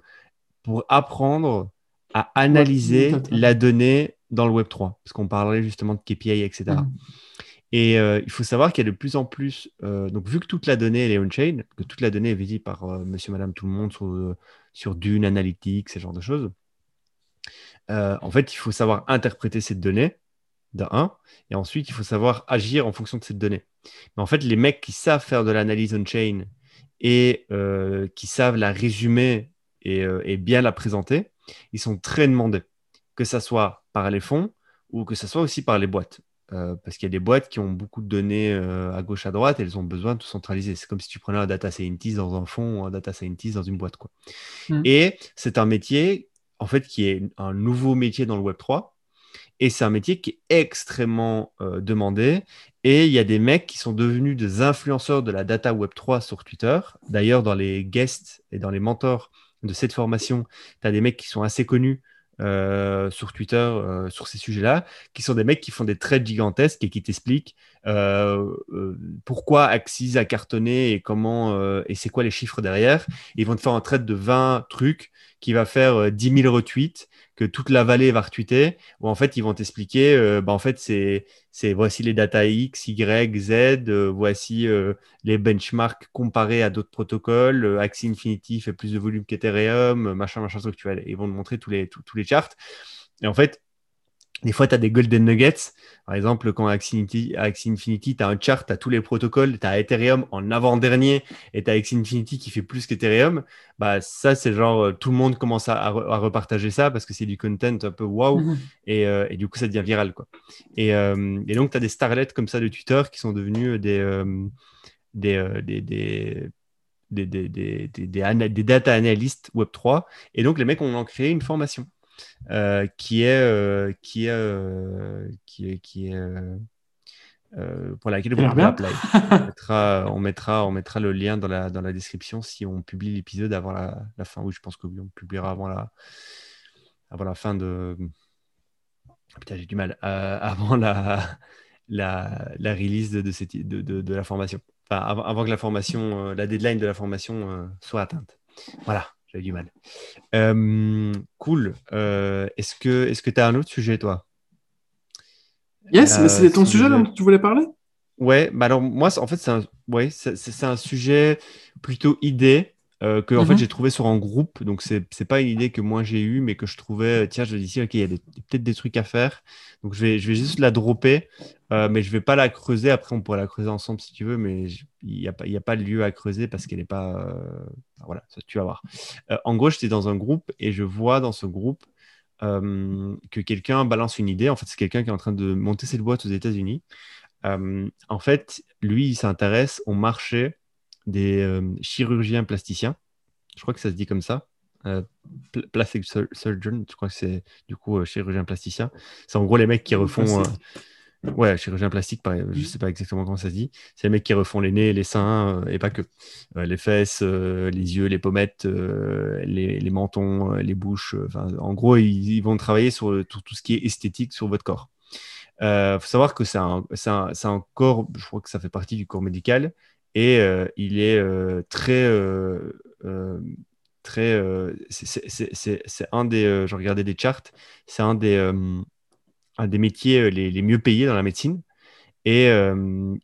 pour apprendre à analyser la donnée dans le Web3, parce qu'on parlait justement de KPI, etc. Et euh, il faut savoir qu'il y a de plus en plus, euh, donc vu que toute la donnée elle est on-chain, que toute la donnée est visible par euh, monsieur, madame, tout le monde sur, sur Dune, Analytics, ce genre de choses, euh, en fait, il faut savoir interpréter cette donnée, de un, et ensuite, il faut savoir agir en fonction de cette donnée. Mais en fait, les mecs qui savent faire de l'analyse on-chain et euh, qui savent la résumer et, euh, et bien la présenter, ils sont très demandés, que ça soit par les fonds ou que ça soit aussi par les boîtes. Parce qu'il y a des boîtes qui ont beaucoup de données à gauche, à droite, et elles ont besoin de tout centraliser. C'est comme si tu prenais un data scientist dans un fonds ou un data scientist dans une boîte. Quoi. Mhm. Et c'est un métier, en fait, qui est un nouveau métier dans le Web 3. Et c'est un métier qui est extrêmement euh, demandé. Et il y a des mecs qui sont devenus des influenceurs de la data Web 3 sur Twitter. D'ailleurs, dans les guests et dans les mentors de cette formation, tu as des mecs qui sont assez connus euh, sur Twitter euh, sur ces sujets-là, qui sont des mecs qui font des trades gigantesques et qui t'expliquent pourquoi Axis a cartonné et comment euh, et c'est quoi les chiffres derrière? Ils vont te faire un trade de 20 trucs qui va faire euh, 10 000 retweets que toute la vallée va retweeter, où en fait ils vont t'expliquer, euh, bah, en fait c'est c'est voici les data X, Y, Z, euh, voici euh, les benchmarks comparés à d'autres protocoles, euh, Axie Infinity fait plus de volume qu'Ethereum, euh, machin, machin, truc, tu vois, ils vont te montrer tous les, tous, tous les charts. Et en fait, des fois, tu as des golden nuggets. Par exemple, quand Axie Infinity, Axie Infinity tu as un chart, tu as tous les protocoles, tu as Ethereum en avant-dernier et tu as Axie Infinity qui fait plus qu'Ethereum. Bah, ça, c'est genre, euh, tout le monde commence à, à, re- à repartager ça parce que c'est du content un peu waouh. Mhm. Et, euh, et du coup, ça devient viral. Quoi. Et, euh, et donc, tu as des starlets comme ça de Twitter qui sont devenus des, euh, des, des, des, des, des, des, des, des ana- des data analysts Web3. Et donc, les mecs ont créé une formation euh, qui est, euh, qui est, euh, qui est, qui est, euh, pour laquelle vous pouvez appeler. on, mettra, on, mettra, on mettra le lien dans la, dans la description si on publie l'épisode avant la, la, fin. Oui, je pense que oui, on publiera avant la, avant la fin de. Putain, j'ai du mal. avant la, la, la release de, de, cette, de, de, la formation. Enfin, avant, avant, que la formation, la deadline de la formation soit atteinte. Voilà, j'avais du mal. cool. est-ce que tu as un autre sujet, toi? Yes, mais c'est ton sujet dont tu voulais parler? Ouais, bah alors moi, en fait, c'est un, ouais, c'est un sujet plutôt idée euh, que en fait, mhm. j'ai trouvé sur un groupe. Donc, c'est n'est pas une idée que moi j'ai eue, mais que je trouvais, tiens, je dis, OK, il y a peut-être des trucs à faire. Donc, je vais, je vais juste la dropper, euh, mais je vais pas la creuser. Après, on pourrait la creuser ensemble si tu veux, mais il n'y a, pas, a pas de lieu à creuser parce qu'elle n'est pas. Euh, voilà, ça, tu vas voir. en gros, j'étais dans un groupe et je vois dans ce groupe que quelqu'un balance une idée. En fait, c'est quelqu'un qui est en train de monter cette boîte aux États-Unis. en fait, lui, il s'intéresse au marché des chirurgiens plasticiens. Je crois que ça se dit comme ça. plastic surgeon, je crois que c'est du coup chirurgien plasticien. C'est en gros les mecs qui refont. Ouais, chirurgien plastique, pareil, je sais pas exactement comment ça se dit. C'est les mecs qui refont les nez, les seins, et pas que. les fesses, les yeux, les pommettes, les, les, mentons, les bouches. en gros, ils, vont travailler sur tout, tout, ce qui est esthétique sur votre corps. Il faut savoir que c'est un, un, un, corps, je crois que ça fait partie du corps médical, et il est très très. c'est un des. je regardais des charts. C'est un des, un des métiers les, les, mieux payés dans la médecine. Et,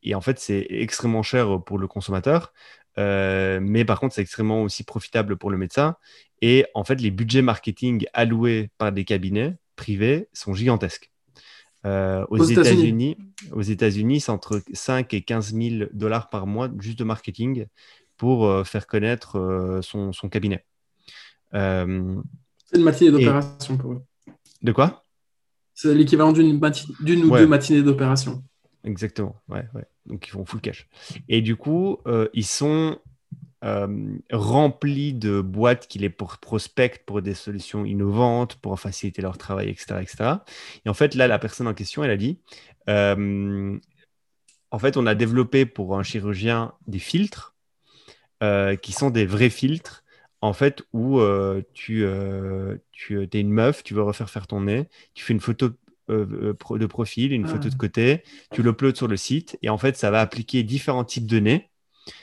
et en fait, c'est extrêmement cher pour le consommateur. mais par contre, c'est extrêmement aussi profitable pour le médecin. Et en fait, les budgets marketing alloués par des cabinets privés sont gigantesques. Euh, aux, États-Unis, aux États-Unis, c'est entre 5 et 15 000 dollars par mois juste de marketing pour euh, faire connaître euh, son, son, cabinet. c'est une matinée d'opération pour eux. De quoi? C'est l'équivalent d'une, d'une ou deux matinées d'opération. Exactement, ouais, ouais. Donc ils font full cash. Et du coup, ils sont euh, rempli de boîtes qui les prospectent pour des solutions innovantes, pour faciliter leur travail, etc., etc. Et en fait, là, la personne en question, elle a dit, euh, en fait, on a développé pour un chirurgien des filtres euh, qui sont des vrais filtres, en fait, où tu, tu es une meuf, tu veux refaire faire ton nez, tu fais une photo de profil, une photo de ah. côté, tu l'uploads sur le site, et en fait, ça va appliquer différents types de nez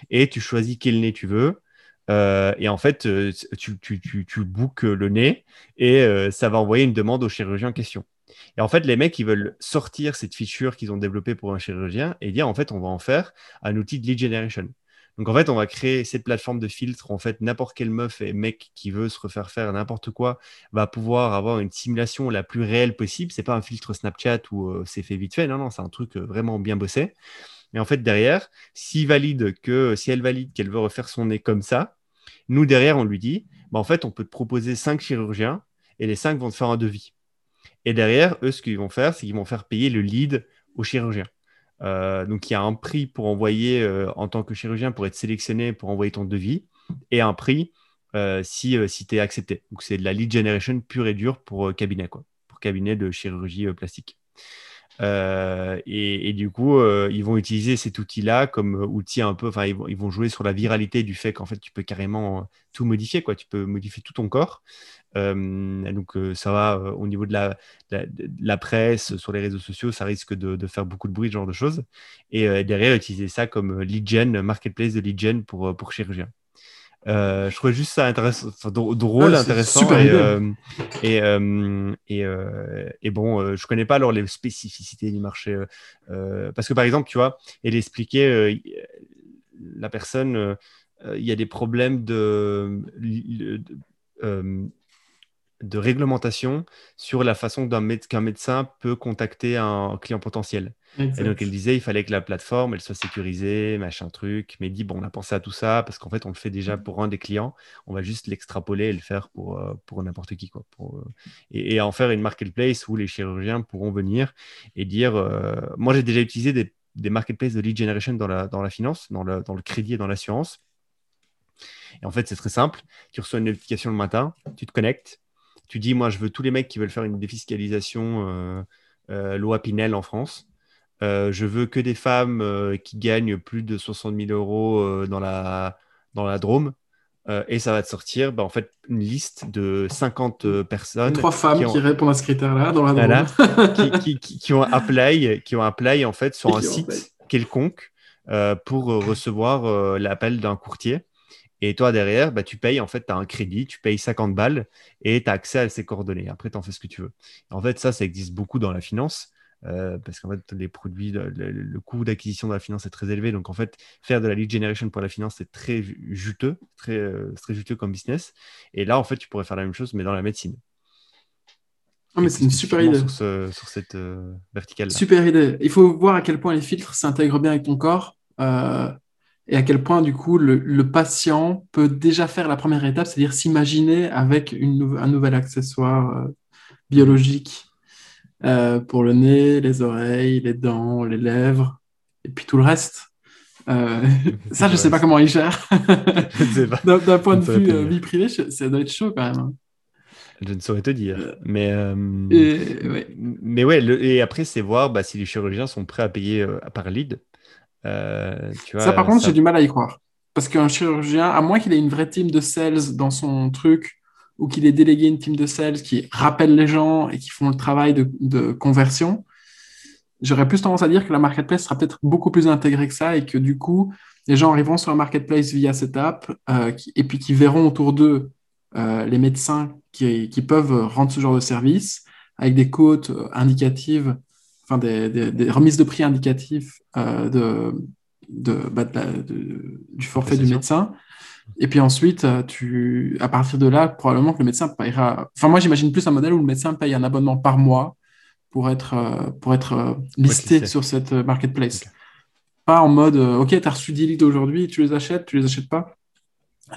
et tu choisis quel nez tu veux. Euh, et en fait, euh, tu, bookes le nez et euh, ça va envoyer une demande au chirurgien en question. Et en fait, les mecs, ils veulent sortir cette feature qu'ils ont développée pour un chirurgien et dire, en fait, on va en faire un outil de lead generation. Donc, en fait, on va créer cette plateforme de filtre. En fait, n'importe quel meuf et mec qui veut se refaire faire n'importe quoi va pouvoir avoir une simulation la plus réelle possible. C'est pas un filtre Snapchat où c'est fait vite fait. Non, non, c'est un truc vraiment bien bossé. Mais en fait, derrière, s'il valide que, si elle valide qu'elle veut refaire son nez comme ça, nous, derrière, on lui dit, bah, en fait, on peut te proposer cinq chirurgiens et les cinq vont te faire un devis. Et derrière, eux, ce qu'ils vont faire, c'est qu'ils vont faire payer le lead au chirurgien. Euh, donc, il y a un prix pour envoyer euh, en tant que chirurgien pour être sélectionné pour envoyer ton devis et un prix euh, si, si tu es accepté. Donc, c'est de la lead generation pure et dure pour cabinet, quoi, pour cabinet de chirurgie plastique. Euh, et, du coup, euh, ils vont utiliser cet outil-là comme euh, outil un peu. Enfin, ils vont, jouer sur la viralité du fait qu'en fait, tu peux carrément tout modifier. Quoi. Tu peux modifier tout ton corps. donc, ça va au niveau de la, presse, sur les réseaux sociaux, ça risque de, faire beaucoup de bruit, ce genre de choses. Et derrière, utiliser ça comme lead marketplace de lead pour, pour chirurgiens. Euh, je trouvais juste ça intéressant, drôle, intéressant. et, euh, et, euh, et, bon, je connais pas alors les spécificités du marché. parce que par exemple, tu vois, elle expliquait, la personne, il y a des problèmes de, de réglementation sur la façon qu'un médecin peut contacter un client potentiel. Et donc, elle disait, il fallait que la plateforme, elle soit sécurisée, machin truc. Mais dit, bon, on a pensé à tout ça parce qu'en fait, on le fait déjà pour un des clients. On va juste l'extrapoler et le faire pour, euh, pour n'importe qui. Quoi, pour, euh, et, en faire une marketplace où les chirurgiens pourront venir et dire, euh, moi, j'ai déjà utilisé des, des, marketplaces de lead generation dans la, dans la finance, dans le, dans le crédit et dans l'assurance. Et en fait, c'est très simple. Tu reçois une notification le matin, tu te connectes, tu dis, moi, je veux tous les mecs qui veulent faire une défiscalisation loi Pinel en France. euh, je veux que des femmes euh, qui gagnent plus de 60 000 euros euh, dans, la, dans la Drôme. Euh, et ça va te sortir bah, en fait une liste de 50 personnes. Trois femmes qui, ont- qui répondent à ce critère-là dans la Voilà. Drôme. qui, qui- qui- qui ont apply, qui ont apply en fait sur un site apply. quelconque euh, pour euh, recevoir euh, l'appel d'un courtier. Et toi, derrière, bah, tu payes, en fait, tu as un crédit, tu payes 50 balles et tu as accès à ces coordonnées. Après, tu en fais ce que tu veux. En fait, ça, ça existe beaucoup dans la finance euh, parce qu'en fait, les produits, le, coût d'acquisition de la finance est très élevé. Donc, en fait, faire de la lead generation pour la finance, c'est très ju- juteux, très, euh, très juteux comme business. Et là, en fait, tu pourrais faire la même chose, mais dans la médecine. Ah, mais c'est une super idée. Sur, ce- sur cette euh, verticale-là. Super idée. Il faut voir à quel point les filtres s'intègrent bien avec ton corps euh, et à quel point, du coup, le, le patient peut déjà faire la première étape, c'est-à-dire s'imaginer avec une un nouvel accessoire euh, biologique euh, pour le nez, les oreilles, les dents, les lèvres et puis tout le reste. Euh, ça, je le sais pas comment ne sais pas. D'un point de ne vue vie privée, je- ça doit être chaud quand même. hein. Je ne saurais te dire. Mais, euh, Et, ouais. mais ouais, le- et après, c'est voir bah, si les chirurgiens sont prêts à payer euh, par lead. Euh, tu vois, Ça, par contre, ça- j'ai du mal à y croire. Parce qu'un chirurgien, à moins qu'il ait une vraie team de sales dans son truc, ou qu'il ait délégué une team de sales qui rappelle les gens et qui font le travail de, de conversion, j'aurais plus tendance à dire que la marketplace sera peut-être beaucoup plus intégrée que ça et que du coup, les gens arriveront sur la marketplace via cette app euh, qui- et puis qui verront autour d'eux euh, les médecins qui, qui peuvent rendre ce genre de service avec des cotes indicatives, enfin des, des- des remises de prix indicatives de, de, bah, de la- de- du forfait du médecin. Et puis ensuite, euh, tu, à partir de là, probablement que le médecin payera. Enfin, moi, j'imagine plus un modèle où le médecin paye un abonnement par mois pour être, euh, pour être euh, listé sur cette euh, marketplace. Pas en mode, euh, OK, tu as reçu 10 leads aujourd'hui, tu les achètes, tu les achètes pas.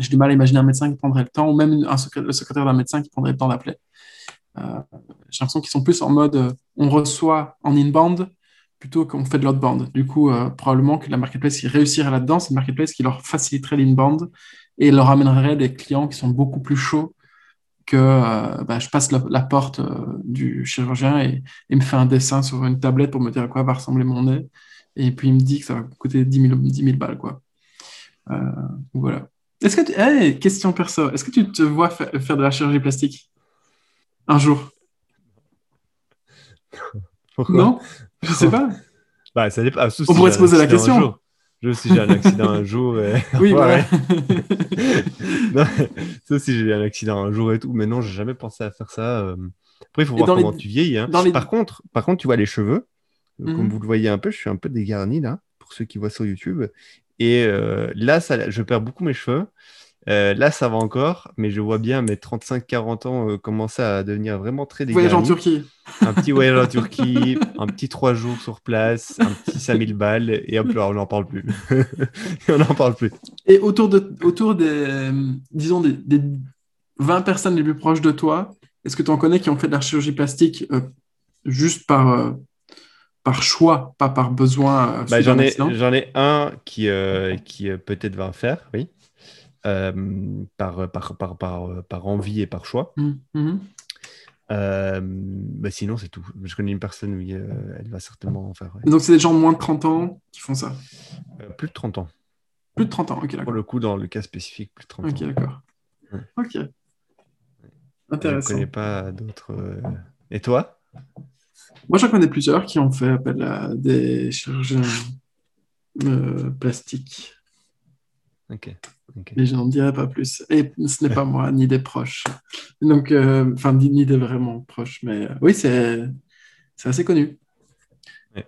J'ai du mal à imaginer un médecin qui prendrait le temps, ou même un secré- le secrétaire d'un médecin qui prendrait le temps d'appeler. Euh, J'ai l'impression qu'ils sont plus en mode, euh, on reçoit en inbound plutôt qu'on fait de l'outbound. Du coup, euh, probablement que la marketplace qui réussirait là-dedans, c'est une marketplace qui leur faciliterait l'inbound et leur amènerait des clients qui sont beaucoup plus chauds que euh, bah, je passe la, la porte euh, du chirurgien et, et me fait un dessin sur une tablette pour me dire à quoi va ressembler mon nez. Et puis il me dit que ça va coûter 10 000, 10 000 balles. Quoi. Voilà. Est-ce que tu... Hey, question perso, est-ce que tu te vois fa- faire de la chirurgie plastique? Un jour? Pourquoi? Non? Je sais pas. Bah, ça dépend. Ah, sauf On si pourrait se poser la question. Je si j'ai un accident un jour. Et... Oui, Ouais. Non, Sauf si j'ai un accident un jour et tout. Mais non, j'ai jamais pensé à faire ça. euh. Après, il faut Et voir les- comment tu vieillis. hein. les- Par, contre, par contre, tu vois les cheveux. euh, Comme Mhm. vous le voyez un peu, je suis un peu dégarni là, pour ceux qui voient sur YouTube. Et euh, là, ça, je perds beaucoup mes cheveux. Euh, là, ça va encore, mais je vois bien mes 35-40 ans euh, commencer à devenir vraiment très Voyage en. Turquie. Un petit voyage en Turquie, un petit 3 jours sur place, un petit 5000 balles, et hop là, on n'en parle plus. Et on n'en parle plus. Et autour, de, autour des, euh, disons, des, des 20 personnes les plus proches de toi, est-ce que tu en connais qui ont fait de la chirurgie plastique juste par, par choix, pas par besoin euh, Bah, j'en ai, j'en ai un qui, euh, qui euh, peut-être va en faire, oui, Euh, par, par, par, par, par envie et par choix. Bah, sinon, c'est tout. Je connais une personne, oui, euh, elle va certainement en faire. ouais. Donc, c'est des gens moins de 30 ans qui font ça? Euh, plus de 30 ans. Plus de 30 ans, ok, Pour d'accord. le coup, dans le cas spécifique, plus de 30 Ok, ans. d'accord. Ouais. Ok. Je ne Intéressant. connais pas d'autres. Et toi? Moi, j'en connais plusieurs qui ont fait appel à des chirurgiens euh, plastiques. Ok. Mais je n'en dirai pas plus. Et ce n'est pas moi, ni des proches. Donc, euh, enfin, ni, ni des vraiment proches. Mais euh, oui, c'est assez connu. Ouais.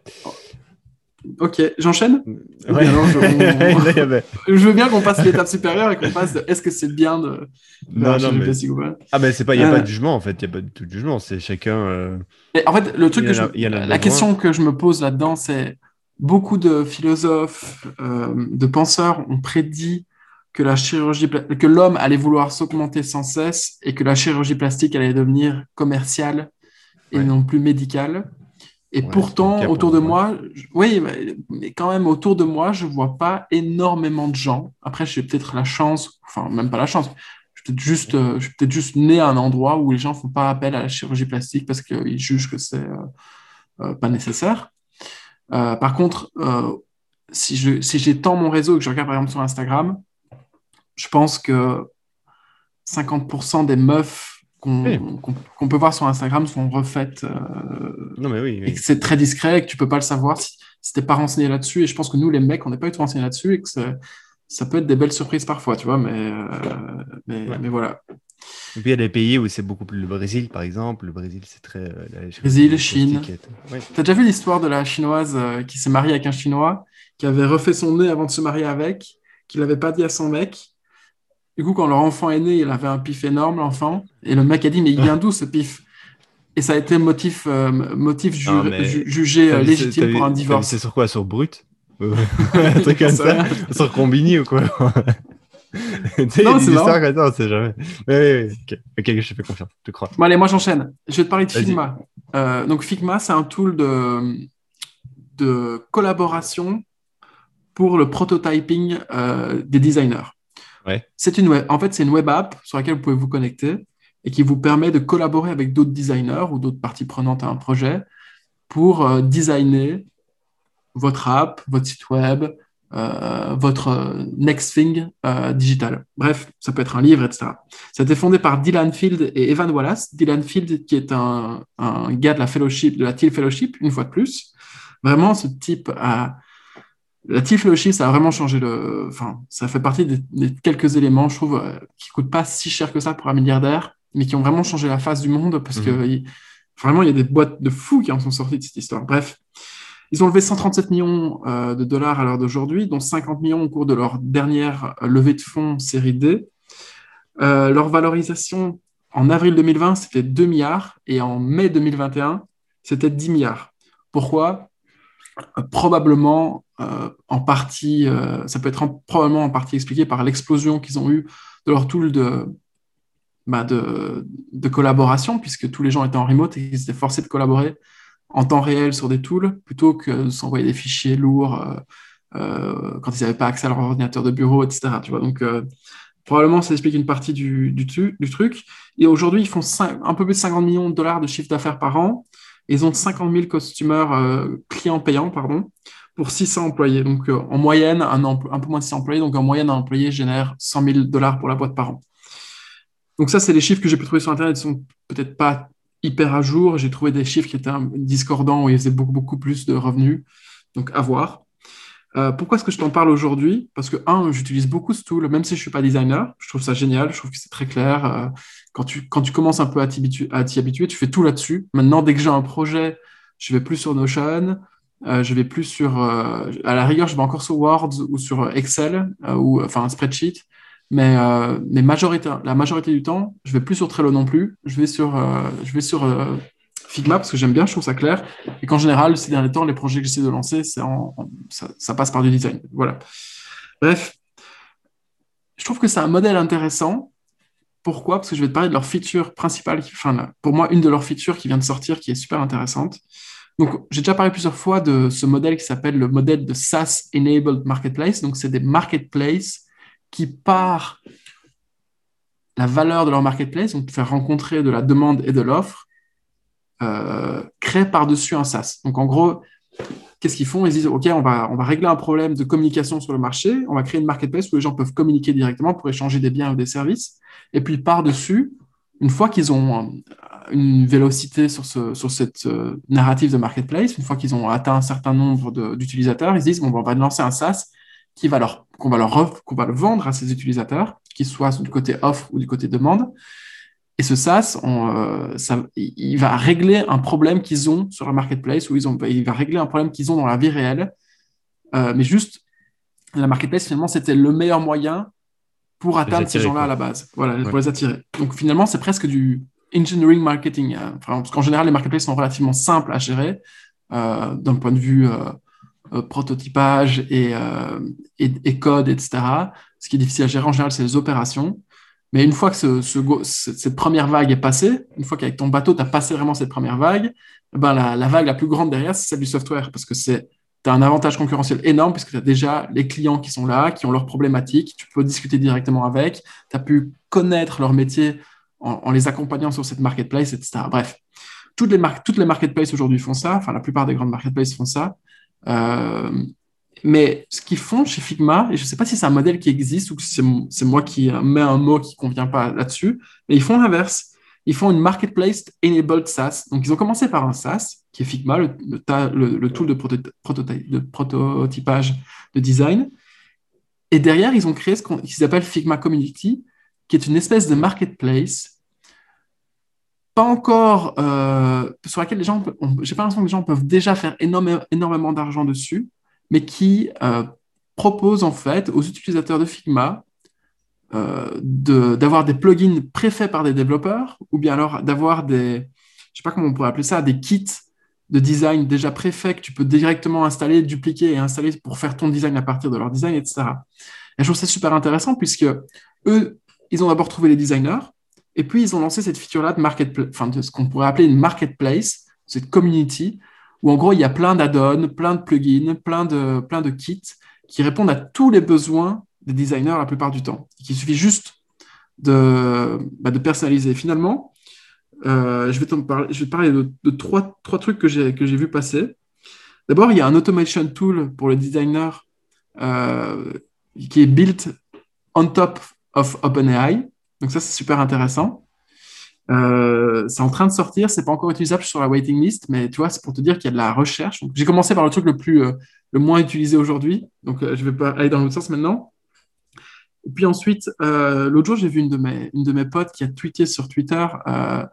Ok, j'enchaîne? Ouais. je- on- veux bien qu'on passe l'étape supérieure et qu'on passe de est-ce que c'est bien de Non, non, mais... ou pas Ah, pas, il n'y a Euh. pas de jugement en fait, il n'y a pas du tout de jugement, c'est chacun. en fait, le truc que je- la question que je me pose là-dedans, c'est beaucoup de philosophes, de penseurs ont prédit que la chirurgie, que l'homme allait vouloir s'augmenter sans cesse et que la chirurgie plastique allait devenir commerciale et Ouais. non plus médicale. Et Ouais, pourtant, autour de moi. moi, je- oui, mais- quand même, autour de moi, je vois pas énormément de gens. Après, j'ai peut-être la chance, enfin, même pas la chance. Je suis peut-être juste, euh, je suis peut-être juste né à un endroit où les gens font pas appel à la chirurgie plastique parce qu'ils jugent que c'est euh, euh, pas nécessaire. par contre, si je si j'étends mon réseau et que je regarde par exemple sur Instagram, je pense que 50% des meufs qu'on peut voir sur Instagram sont refaites. non, mais oui, Et que c'est très discret et que tu peux pas le savoir si, si t'es pas renseigné là-dessus. Et je pense que nous, les mecs, on n'est pas du tout renseignés là-dessus et que ça peut être des belles surprises parfois, tu vois, mais, euh, mais, voilà. Et puis il y a des pays où c'est beaucoup plus. Le Brésil, par exemple. Le Brésil, c'est très. Euh, Brésil, Chine. Tu as déjà vu l'histoire de la chinoise euh, qui s'est mariée avec un chinois, qui avait refait son nez avant de se marier avec, qu'il n'avait pas dit à son mec. Du coup, quand leur enfant est né, il avait un pif énorme, l'enfant. Et le mec a dit Mais il vient d'où ce pif? Et ça a été motif, motif jugé légitime pour un divorce. C'est sur quoi? Sur brut? Un truc comme ça, sur Combini ou quoi? Non, c'est on sait jamais. Oui, oui, oui. Ok, je te fais confiance, je te crois. Bon, allez, moi j'enchaîne. Je vais te parler de Figma. Euh, donc, Figma, c'est un tool de, de collaboration pour le prototyping euh, des designers. C'est une web, en fait, c'est une web app sur laquelle vous pouvez vous connecter et qui vous permet de collaborer avec d'autres designers ou d'autres parties prenantes à un projet pour euh, designer votre app, votre site web, euh, votre next thing euh, digital. Bref, ça peut être un livre, etc. Ça a été fondé par Dylan Field et Evan Wallace. Dylan Field, qui est un, gars de la fellowship, de la Fellowship, une fois de plus. Vraiment, ce type a. La Thiel Fellowship, ça a vraiment changé le. Enfin, ça fait partie des, quelques éléments, je trouve, euh, qui ne coûtent pas si cher que ça pour un milliardaire, mais qui ont vraiment changé la face du monde parce que mhm. vraiment, il y a des boîtes de fous qui en sont sorties de cette histoire. Bref. Ils ont levé 137 millions euh, de dollars à l'heure d'aujourd'hui, dont 50 millions au cours de leur dernière euh, levée de fonds série D. Euh, leur valorisation en avril 2020, c'était 2 milliards et en mai 2021, c'était 10 milliards. Pourquoi? Probablement en partie, ça peut être probablement en partie expliqué par l'explosion qu'ils ont eue de leur tool de, bah, de, collaboration, puisque tous les gens étaient en remote et ils étaient forcés de collaborer en temps réel sur des tools plutôt que de s'envoyer des fichiers lourds euh, euh, quand ils n'avaient pas accès à leur ordinateur de bureau, etc. Tu vois Donc, euh, probablement, ça explique une partie du truc. Et aujourd'hui, ils font un peu plus de 50 millions de dollars de chiffre d'affaires par an. Ils ont 50 000 customers, clients payants, pardon, pour 600 employés. Donc, en moyenne, un, peu moins de 600 employés. Donc, en moyenne, un employé génère 100 000 dollars pour la boîte par an. Donc, ça, c'est les chiffres que j'ai pu trouver sur Internet. Ils sont peut-être pas hyper à jour. J'ai trouvé des chiffres qui étaient discordants où ils faisaient beaucoup, beaucoup plus de revenus. Donc, à voir. Euh, pourquoi est-ce que je t'en parle aujourd'hui? Parce que, un, j'utilise beaucoup ce tool, même si je ne suis pas designer. Je trouve ça génial. Je trouve que c'est très clair. Euh, quand, tu, quand tu commences un peu à t'y habituer, tu fais tout là-dessus. Maintenant, dès que j'ai un projet, je vais plus sur Notion. Euh, je vais plus sur. à la rigueur, je vais encore sur Word ou sur Excel, ou enfin un spreadsheet. Mais, euh, mais majorité, la majorité du temps, je vais plus sur Trello non plus. Je vais sur, euh, je vais sur euh, Figma parce que j'aime bien, je trouve ça clair. Et qu'en général, ces derniers temps, les projets que j'essaie de lancer, ça, passe par du design. Voilà. Bref, je trouve que c'est un modèle intéressant. Pourquoi? Parce que je vais te parler de leur feature principale. enfin, pour moi, une de leurs features qui vient de sortir, qui est super intéressante. Donc, j'ai déjà parlé plusieurs fois de ce modèle qui s'appelle le modèle de SaaS Enabled Marketplace. Donc, c'est des marketplaces qui, par la valeur de leur marketplace, donc faire rencontrer de la demande et de l'offre, euh, créent par-dessus un SaaS. Donc en gros, qu'est-ce qu'ils font? Ils disent, OK, on va, on va régler un problème de communication sur le marché, on va créer une marketplace où les gens peuvent communiquer directement pour échanger des biens ou des services. Et puis par-dessus, une fois qu'ils ont une vélocité sur, ce, sur cette euh, narrative de marketplace, une fois qu'ils ont atteint un certain nombre d'utilisateurs, ils disent, bon, ben, on va lancer un SaaS qui va leur, qu'on va leur qu'on va le vendre à ces utilisateurs, qu'ils soient du côté offre ou du côté demande. Et ce SaaS, on, euh, ça, il va régler un problème qu'ils ont sur la marketplace, ou ils ont, il va régler un problème qu'ils ont dans la vie réelle. Euh, mais juste, la marketplace, finalement, c'était le meilleur moyen pour atteindre ces gens-là à la base, voilà, pour les attirer. Donc finalement, c'est presque du engineering marketing. Hein. Enfin, parce qu'en général, les marketplaces sont relativement simples à gérer euh, d'un point de vue prototypage euh, et, et, code, etc. Ce qui est difficile à gérer en général, c'est les opérations. Mais une fois que ce, cette première vague est passée, une fois qu'avec ton bateau, tu as passé vraiment cette première vague, ben la, vague la plus grande derrière, c'est celle du software, parce que c'est tu as un avantage concurrentiel énorme puisque tu as déjà les clients qui sont là, qui ont leurs problématiques, tu peux discuter directement avec, tu as pu connaître leur métier en, les accompagnant sur cette marketplace, etc. Bref, toutes les, toutes les marketplaces aujourd'hui font ça, enfin la plupart des grandes marketplaces font ça. Mais ce qu'ils font chez Figma, et je ne sais pas si c'est un modèle qui existe ou si c'est moi qui mets un mot qui ne convient pas là-dessus, mais ils font l'inverse. Ils font une marketplace enabled SaaS. Donc, ils ont commencé par un SaaS, qui est Figma, le, le, tool de, de, prototypage de design. Et derrière, ils ont créé ce qu'ils appellent Figma Community, qui est une espèce de marketplace, pas encore euh, sur laquelle les gens, j'ai pas l'impression que les gens peuvent déjà faire énormément d'argent dessus, mais qui euh, propose en fait aux utilisateurs de Figma euh, d'avoir des plugins préfaits par des développeurs, ou bien alors d'avoir des, je sais pas comment on pourrait appeler ça, des kits de design déjà préfaits que tu peux directement installer, dupliquer et installer pour faire ton design à partir de leur design, etc. Et je trouve ça super intéressant puisque eux, ils ont d'abord trouvé les designers, et puis ils ont lancé cette feature-là de marketplace, de ce qu'on pourrait appeler une marketplace, cette community, où en gros il y a plein d'add-ons, plein de plugins, plein de, plein de kits qui répondent à tous les besoins des designers la plupart du temps. Il suffit juste de, bah, de personnaliser. Finalement, euh, je, vais parler, parler de, trois, trois, trucs que j'ai vu passer. D'abord, il y a un automation tool pour le designer euh, qui est built on top of OpenAI. Donc ça, c'est super intéressant. Euh, c'est en train de sortir, c'est pas encore utilisable sur la waiting list, mais tu vois, c'est pour te dire qu'il y a de la recherche. J'ai commencé par le truc le plus, le moins utilisé aujourd'hui, donc je vais pas aller dans l'autre sens maintenant. Et puis ensuite, euh, l'autre jour, j'ai vu une de, mes, une de mes potes qui a tweeté sur Twitter euh,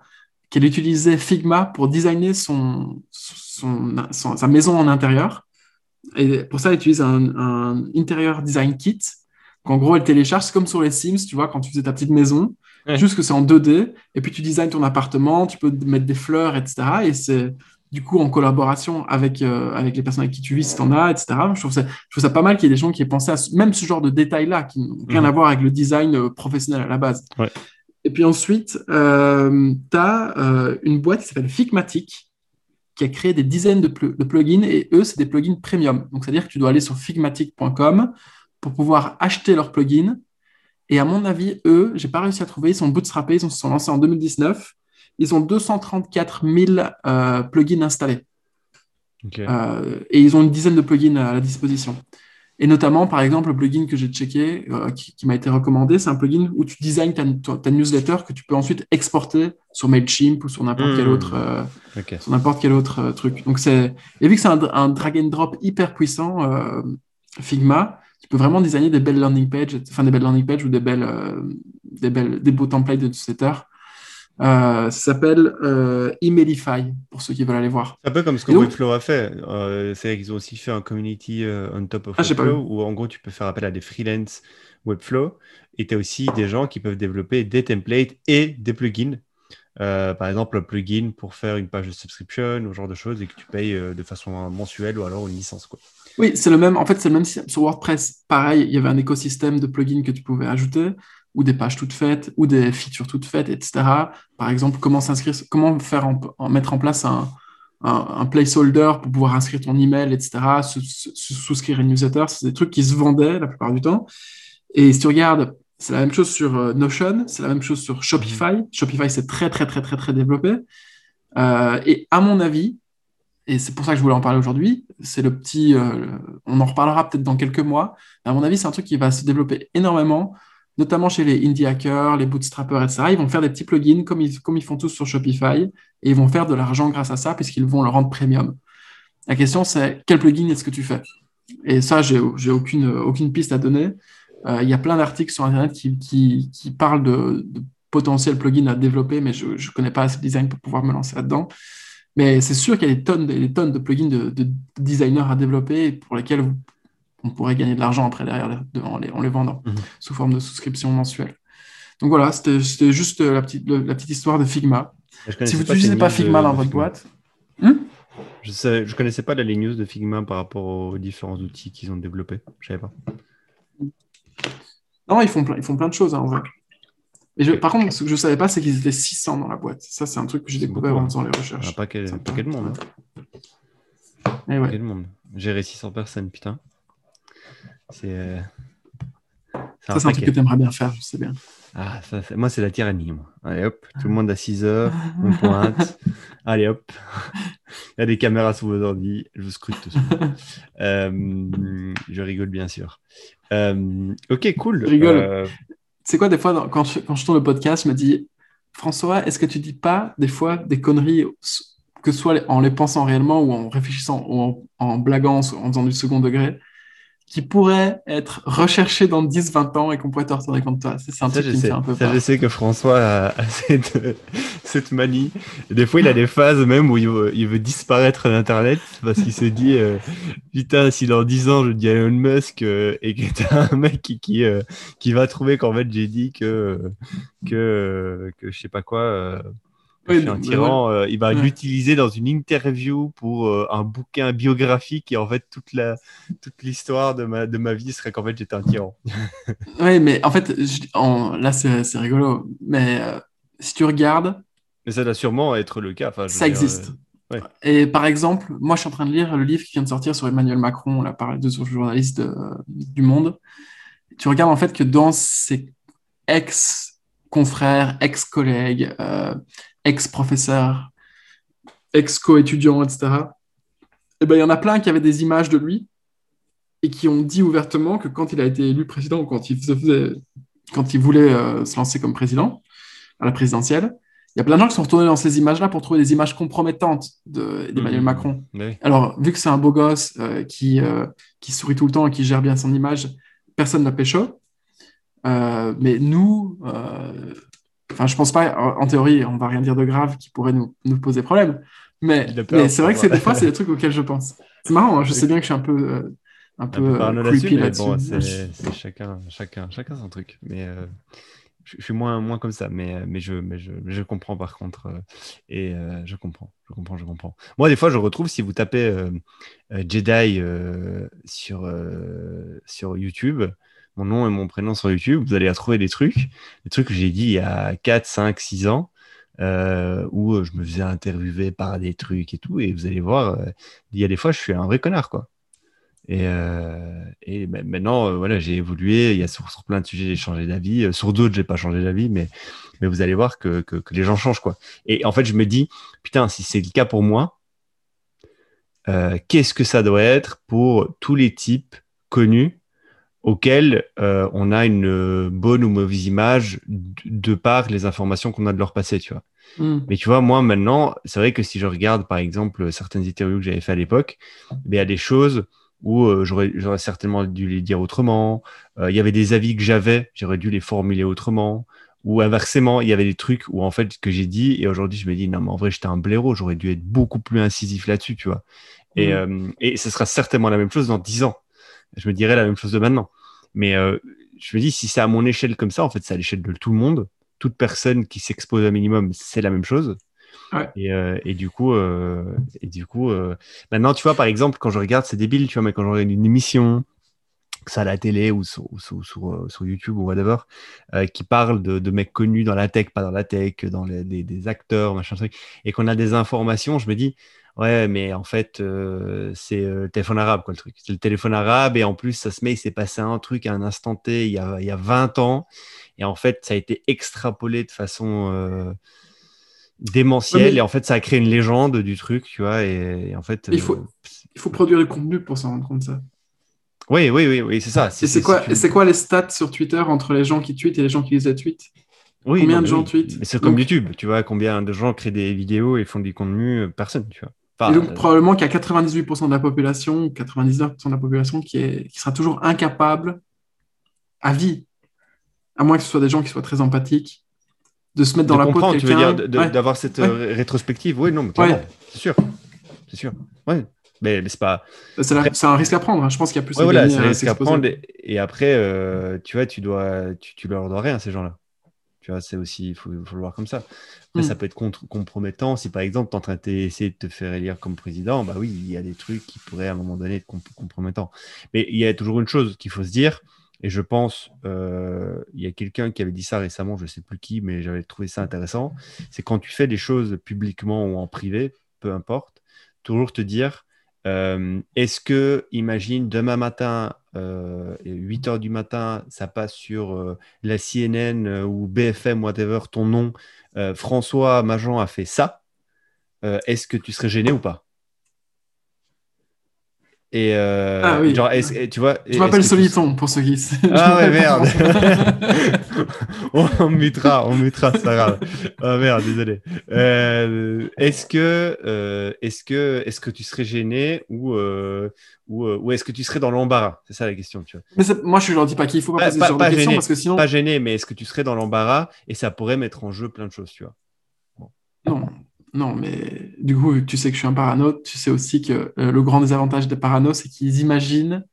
qu'elle utilisait Figma pour designer son, sa maison en intérieur. Et pour ça, elle utilise un, un intérieur design kit. En gros, elle télécharge, c'est comme sur les Sims, tu vois, quand tu faisais ta petite maison, juste que c'est en 2D, et puis tu designes ton appartement, tu peux mettre des fleurs, etc. Et c'est du coup en collaboration avec, euh, avec les personnes avec qui tu vis, si tu en as, etc. Je trouve, ça, je trouve ça pas mal qu'il y ait des gens qui aient pensé à même ce genre de détails-là, qui n'ont rien mhm. à voir avec le design euh, professionnel à la base. Et puis ensuite, euh, tu as une boîte qui s'appelle Figmatic, qui a créé des dizaines de, de plugins, et eux, c'est des plugins premium. Donc, c'est-à-dire que tu dois aller sur figmatic.com pour pouvoir acheter leurs plugins. Et à mon avis, eux, j'ai pas réussi à trouver, ils sont bootstrappés, ils se sont lancés en 2019 ils ont 234 000 euh, plugins installés. Euh, et ils ont une dizaine de plugins à la disposition. Et notamment, par exemple, le plugin que j'ai checké, euh, qui, m'a été recommandé, c'est un plugin où tu designs ta, newsletter que tu peux ensuite exporter sur Mailchimp ou sur n'importe quel hmm. autre, sur n'importe quel autre truc. Donc c'est, et vu que c'est un, drag and drop hyper puissant, Figma, vraiment designer des belles landing pages, enfin des belles landing pages ou des belles, des belles, des beaux templates de newsletter euh, ça s'appelle euh, Emailify, pour ceux qui veulent aller voir. C'est un peu comme ce que Webflow a fait. Euh, c'est qu'ils ont aussi fait un community on top of ah, Webflow, où en gros, tu peux faire appel à des freelance Webflow, et tu as aussi des gens qui peuvent développer des templates et des plugins. par exemple, un plugin pour faire une page de subscription ou ce genre de choses, et que tu payes de façon mensuelle ou alors une licence. Quoi. Oui, c'est le même. En fait, c'est le même sur WordPress. Pareil, il y avait un écosystème de plugins que tu pouvais ajouter ou des pages toutes faites, ou des features toutes faites, etc. Par exemple, comment s'inscrire, comment faire en, mettre en place un, un, placeholder pour pouvoir inscrire ton email, etc. souscrire une newsletter, c'est des trucs qui se vendaient la plupart du temps. Et si tu regardes, c'est la même chose sur euh, Notion, c'est la même chose sur Shopify. Mhm. Shopify, c'est très, très, très, très, très développé. Euh, et à mon avis, et c'est pour ça que je voulais en parler aujourd'hui, c'est le petit. Euh, on en reparlera peut-être dans quelques mois. à mon avis, c'est un truc qui va se développer énormément notamment chez les indie hackers, les bootstrappers, etc. Ils vont faire des petits plugins comme ils, comme ils font tous sur Shopify et ils vont faire de l'argent grâce à ça puisqu'ils vont le rendre premium. La question, c'est quel plugin est-ce que tu fais? Et ça, j'ai aucune, aucune piste à donner. Euh, il y a plein d'articles sur Internet qui, qui, qui parlent de, potentiels plugins à développer, mais je ne connais pas assez de design pour pouvoir me lancer là-dedans. Mais c'est sûr qu'il y a des tonnes, des tonnes de plugins de, de, designers à développer pour lesquels vous on pourrait gagner de l'argent après derrière en les, en les vendant mhm. sous forme de souscription mensuelle. Donc voilà, c'était juste la petite, la petite histoire de Figma. Si vous n'utilisez pas Figma dans votre boîte. Hmm? Je ne je connaissais pas la ligne news de Figma par rapport aux différents outils qu'ils ont développés. Je ne savais pas. Non, ils font plein, ils font plein de choses hein, en vrai. Et par contre, ce que je ne savais pas, c'est qu'ils étaient 600 dans la boîte. Ça, c'est un truc que j'ai découvert en hein. faisant les recherches. Ah, pas quel, monde. Hein. Eh ouais. Quel monde. Gérer 600 personnes, putain. C'est euh, Ça, c'est un truc que tu aimerais bien faire, je sais bien. Ah, ça, moi, c'est la tyrannie. Moi. Allez hop, tout le monde à 6 heures, on pointe. Allez hop, il y a des caméras sous vos ordi, je vous scrute tout euh, je rigole bien sûr. Euh, ok, cool. Je rigole. Euh, c'est quoi, des fois, quand, je, tourne le podcast, je me dis François, est-ce que tu dis pas des fois des conneries, que ce soit en les pensant réellement ou en réfléchissant ou en, en blaguant, en faisant du second degré? Qui pourrait être recherché dans 10-20 ans et qu'on pourrait te retourner contre toi. C'est un truc qui me fait un peu ça, Je sais que François a, cette, cette, manie. des fois, il a des phases même où il veut, disparaître d'Internet parce qu'il se dit euh, Putain, si dans 10 ans je dis Elon Musk euh, et que t'as un mec qui, qui, euh, qui va trouver qu'en fait j'ai dit que, que, que je sais pas quoi un tyran, euh, il va l'utiliser dans une interview pour euh, un bouquin biographique et en fait toute la toute l'histoire de ma, de ma vie serait qu'en fait j'étais un tyran. oui, mais en fait, là c'est rigolo, mais euh, si tu regardes. Mais ça doit sûrement être le cas. ça existe. Et par exemple, moi je suis en train de lire le livre qui vient de sortir sur Emmanuel Macron, on a parlé de son journaliste du Monde. Tu regardes en fait que dans ses ex-confrères, ex-collègues, ex-professeur, ex-co-étudiant, etc. Et ben, il y en a plein qui avaient des images de lui et qui ont dit ouvertement que quand il a été élu président ou quand il, quand il voulait euh, se lancer comme président à la présidentielle, il y a plein de gens qui sont retournés dans ces images-là pour trouver des images compromettantes d'Emmanuel mmh. Macron. Alors, vu que c'est un beau gosse euh, qui, euh, qui sourit tout le temps et qui gère bien son image, personne n'a pécho. mais nous, Enfin, je pense pas, en théorie, on va rien dire de grave qui pourrait nous, nous poser problème. Mais, mais c'est vrai que c'est des fois, c'est des trucs auxquels je pense. C'est marrant, hein, je sais bien que je suis un peu, euh, un peu euh, creepy là-dessus. Bon, c'est chacun, chacun, chacun son truc. Mais euh, je, suis moins, moins comme ça. Mais, mais, je, mais, je, je comprends par contre. et je comprends, je comprends, je comprends. Moi, des fois, je retrouve, si vous tapez Jedi sur, sur YouTube, mon nom et mon prénom sur YouTube, vous allez trouver des trucs, des trucs que j'ai dit il y a 4, 5, 6 ans, euh, où je me faisais interviewer par des trucs et tout, et vous allez voir, euh, il y a des fois, je suis un vrai connard, quoi. Et, euh, maintenant, voilà, j'ai évolué. Il y a sur, plein de sujets, j'ai changé d'avis. Sur d'autres, j'ai pas changé d'avis, mais, vous allez voir que, que, que, les gens changent, quoi. Et en fait, je me dis, putain, si c'est le cas pour moi, qu'est-ce que ça doit être pour tous les types connus auxquels euh, on a une euh, bonne ou mauvaise image de par les informations qu'on a de leur passé, tu vois. Hmm. Mais tu vois, moi maintenant, c'est vrai que si je regarde par exemple certaines interviews que j'avais fait à l'époque, ben, il y a des choses où euh, j'aurais, certainement dû les dire autrement. Il y avait des avis que j'avais, j'aurais dû les formuler autrement. Ou inversement, il y avait des trucs où en fait que j'ai dit et aujourd'hui je me dis non mais en vrai j'étais un blaireau, j'aurais dû être beaucoup plus incisif là-dessus, tu vois. Et, hmm. et ce sera certainement la même chose dans dix ans je me dirais la même chose de maintenant. Mais euh, je me dis, si c'est à mon échelle comme ça, en fait, c'est à l'échelle de tout le monde. Toute personne qui s'expose un minimum, c'est la même chose. Et, euh, et, du coup, euh, et du coup maintenant, tu vois, par exemple, quand je regarde, c'est débile, tu vois, mais quand je regarde une émission, que ça à la télé ou sur, sur, sur, YouTube ou whatever, qui parle de, de, mecs connus dans la tech, pas dans la tech, dans les, des, des acteurs, machin truc, et qu'on a des informations, je me dis, Ouais, mais en fait, euh, c'est euh, le téléphone arabe, quoi, le truc. C'est le téléphone arabe, et en plus, ça se met, il s'est passé un truc à un instant T il y a, il y a 20 ans, et en fait, ça a été extrapolé de façon euh, démentielle, et en fait, ça a créé une légende du truc, tu vois, et, en fait... Il faut, il faut produire du contenu pour s'en rendre compte ça. Oui, oui, oui, oui c'est ça. Et c'est quoi, quoi les stats sur Twitter entre les gens qui tweetent et les gens qui les tweetent oui, combien de gens tweetent C'est comme YouTube, tu vois, combien de gens créent des vidéos et font du contenu Personne, tu vois donc, euh, probablement qu'il y a 98% de la population, 99% de la population qui, est, qui sera toujours incapable à vie, à moins que ce soit des gens qui soient très empathiques, de se mettre dans la peau de quelqu'un. Tu veux dire d'avoir cette euh, rétrospective Oui, non, c'est sûr. C'est sûr. Ouais. Mais, mais c'est pas. C'est un risque à prendre. Hein. Je pense qu'il y a plus. Ouais, voilà, c'est un risque à prendre. Et, après, euh, tu vois, tu dois, tu, tu leur dois rien ces gens-là. Tu vois, c'est aussi, il faut, le voir comme ça. Après, ça mm. peut être contre, compromettant. Si par exemple, tu es en train d'essayer de te faire élire comme président, bah oui, il y a des trucs qui pourraient à un moment donné être compromettants. Mais il y a toujours une chose qu'il faut se dire, et je pense, euh, il y a quelqu'un qui avait dit ça récemment, je ne sais plus qui, mais j'avais trouvé ça intéressant. C'est quand tu fais des choses publiquement ou en privé, peu importe, toujours te dire, Euh, est-ce que, imagine, demain matin, 8 euh, h du matin, ça passe sur euh, la CNN ou BFM, whatever, ton nom, François Majan a fait ça, est-ce que tu serais gêné ou pas? Et euh, ah oui. genre, tu vois. Je m'appelle Soliton pour ceux qui. Ah ouais, merde. on mutera, on mutera, c'est pas grave. Ah merde, désolé. Euh, est-ce que, euh, est-ce que, est-ce que tu serais gêné ou, ou, ou est-ce que tu serais dans l'embarras? C'est ça la question, tu vois. Mais moi, je leur dis pas qu'il faut pas, poser ce genre de questions parce que sinon. Pas gêné, mais est-ce que tu serais dans l'embarras et ça pourrait mettre en jeu plein de choses, tu vois? Non, non, mais du coup, tu sais que je suis un parano, tu sais aussi que euh, le grand désavantage des paranos, c'est qu'ils imaginent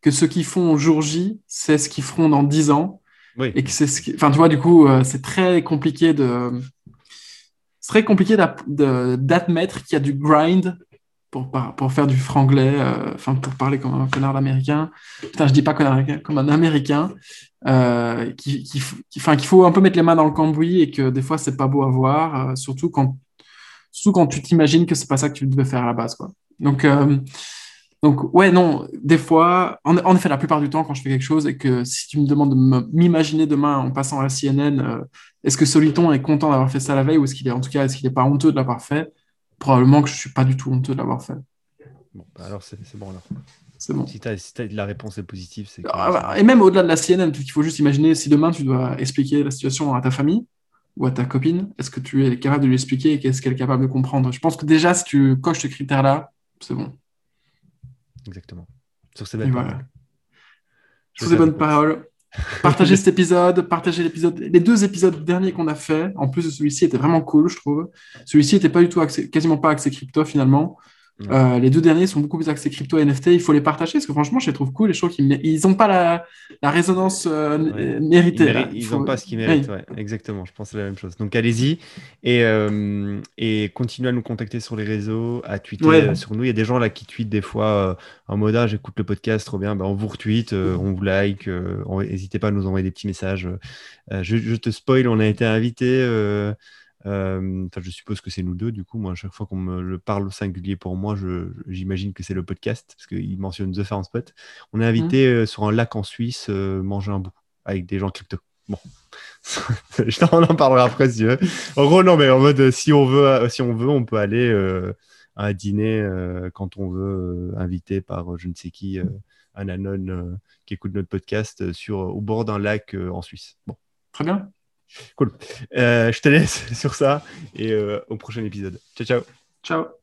que ce qu'ils font au jour J, c'est ce qu'ils feront dans 10 ans. Et que c'est ce Enfin, tu vois, du coup, euh, c'est très compliqué de. C'est très compliqué d'admettre qu'il y a du grind pour, pour faire du franglais, euh, enfin, pour parler comme un connard d'américain. Putain, je dis pas connard comme un américain. qui, qui, qu'il faut un peu mettre les mains dans le cambouis et que des fois, c'est pas beau à voir, surtout quand Surtout quand tu t'imagines que c'est pas ça que tu devais faire à la base, quoi. Donc, euh, donc ouais, non, des fois, en, effet, la plupart du temps, quand je fais quelque chose et que si tu me demandes de m'imaginer demain en passant à la CNN, euh, est-ce que Soliton est content d'avoir fait ça la veille ou est-ce qu'il est, en tout cas, est-ce qu'il n'est pas honteux de l'avoir fait? Probablement que je suis pas du tout honteux de l'avoir fait. Bon, bah alors c'est bon alors. C'est bon. Si, la réponse est positive, c'est. Ah, bah, et même au-delà de la CNN, il faut juste imaginer si demain tu dois expliquer la situation à ta famille, ou à ta copine Est-ce que tu es capable de lui expliquer et qu'est-ce qu'elle est capable de comprendre? Je pense que déjà, si tu coches ce critère-là, c'est bon. Exactement. Sur ces belles paroles. Sur ces bonnes paroles. Partagez cet épisode, partagez l'épisode. Les deux épisodes derniers qu'on a fait, en plus de celui-ci, étaient vraiment cool, je trouve. Celui-ci n'était pas du tout quasiment pas accès crypto finalement. Euh, les deux derniers sont beaucoup plus axés crypto et NFT. Il faut les partager parce que franchement, je les trouve cool et je trouve qu'ils n'ont pas la, résonance euh, méritée. Ils n'ont pas ce qu'ils méritent. Exactement, je pense la même chose. Donc allez-y et, euh, et continuez à nous contacter sur les réseaux, à tweeter sur nous. Il y a des gens là qui tweetent des fois en mode ah, j'écoute le podcast, trop bien. Ben, on vous retweet, on vous like. N'hésitez pas à nous envoyer des petits messages. Je, je, te spoil, on a été invité euh, je suppose que c'est nous deux, du coup. Moi, à chaque fois qu'on me le parle au singulier pour moi, j'imagine que c'est le podcast, parce qu'il mentionne The Farm Spot. On est invité mmh. euh, sur un lac en Suisse euh, manger un bout avec des gens crypto. Bon, je t'en en parlerai après si tu veux. En gros, non, mais en mode, si on veut, si on, veut on peut aller à un dîner quand on veut, invité par je ne sais qui, un anon qui écoute notre podcast sur, au bord d'un lac en Suisse. Bon. Très bien. Cool. Euh, je te laisse sur ça et euh, au prochain épisode. Ciao, ciao. Ciao.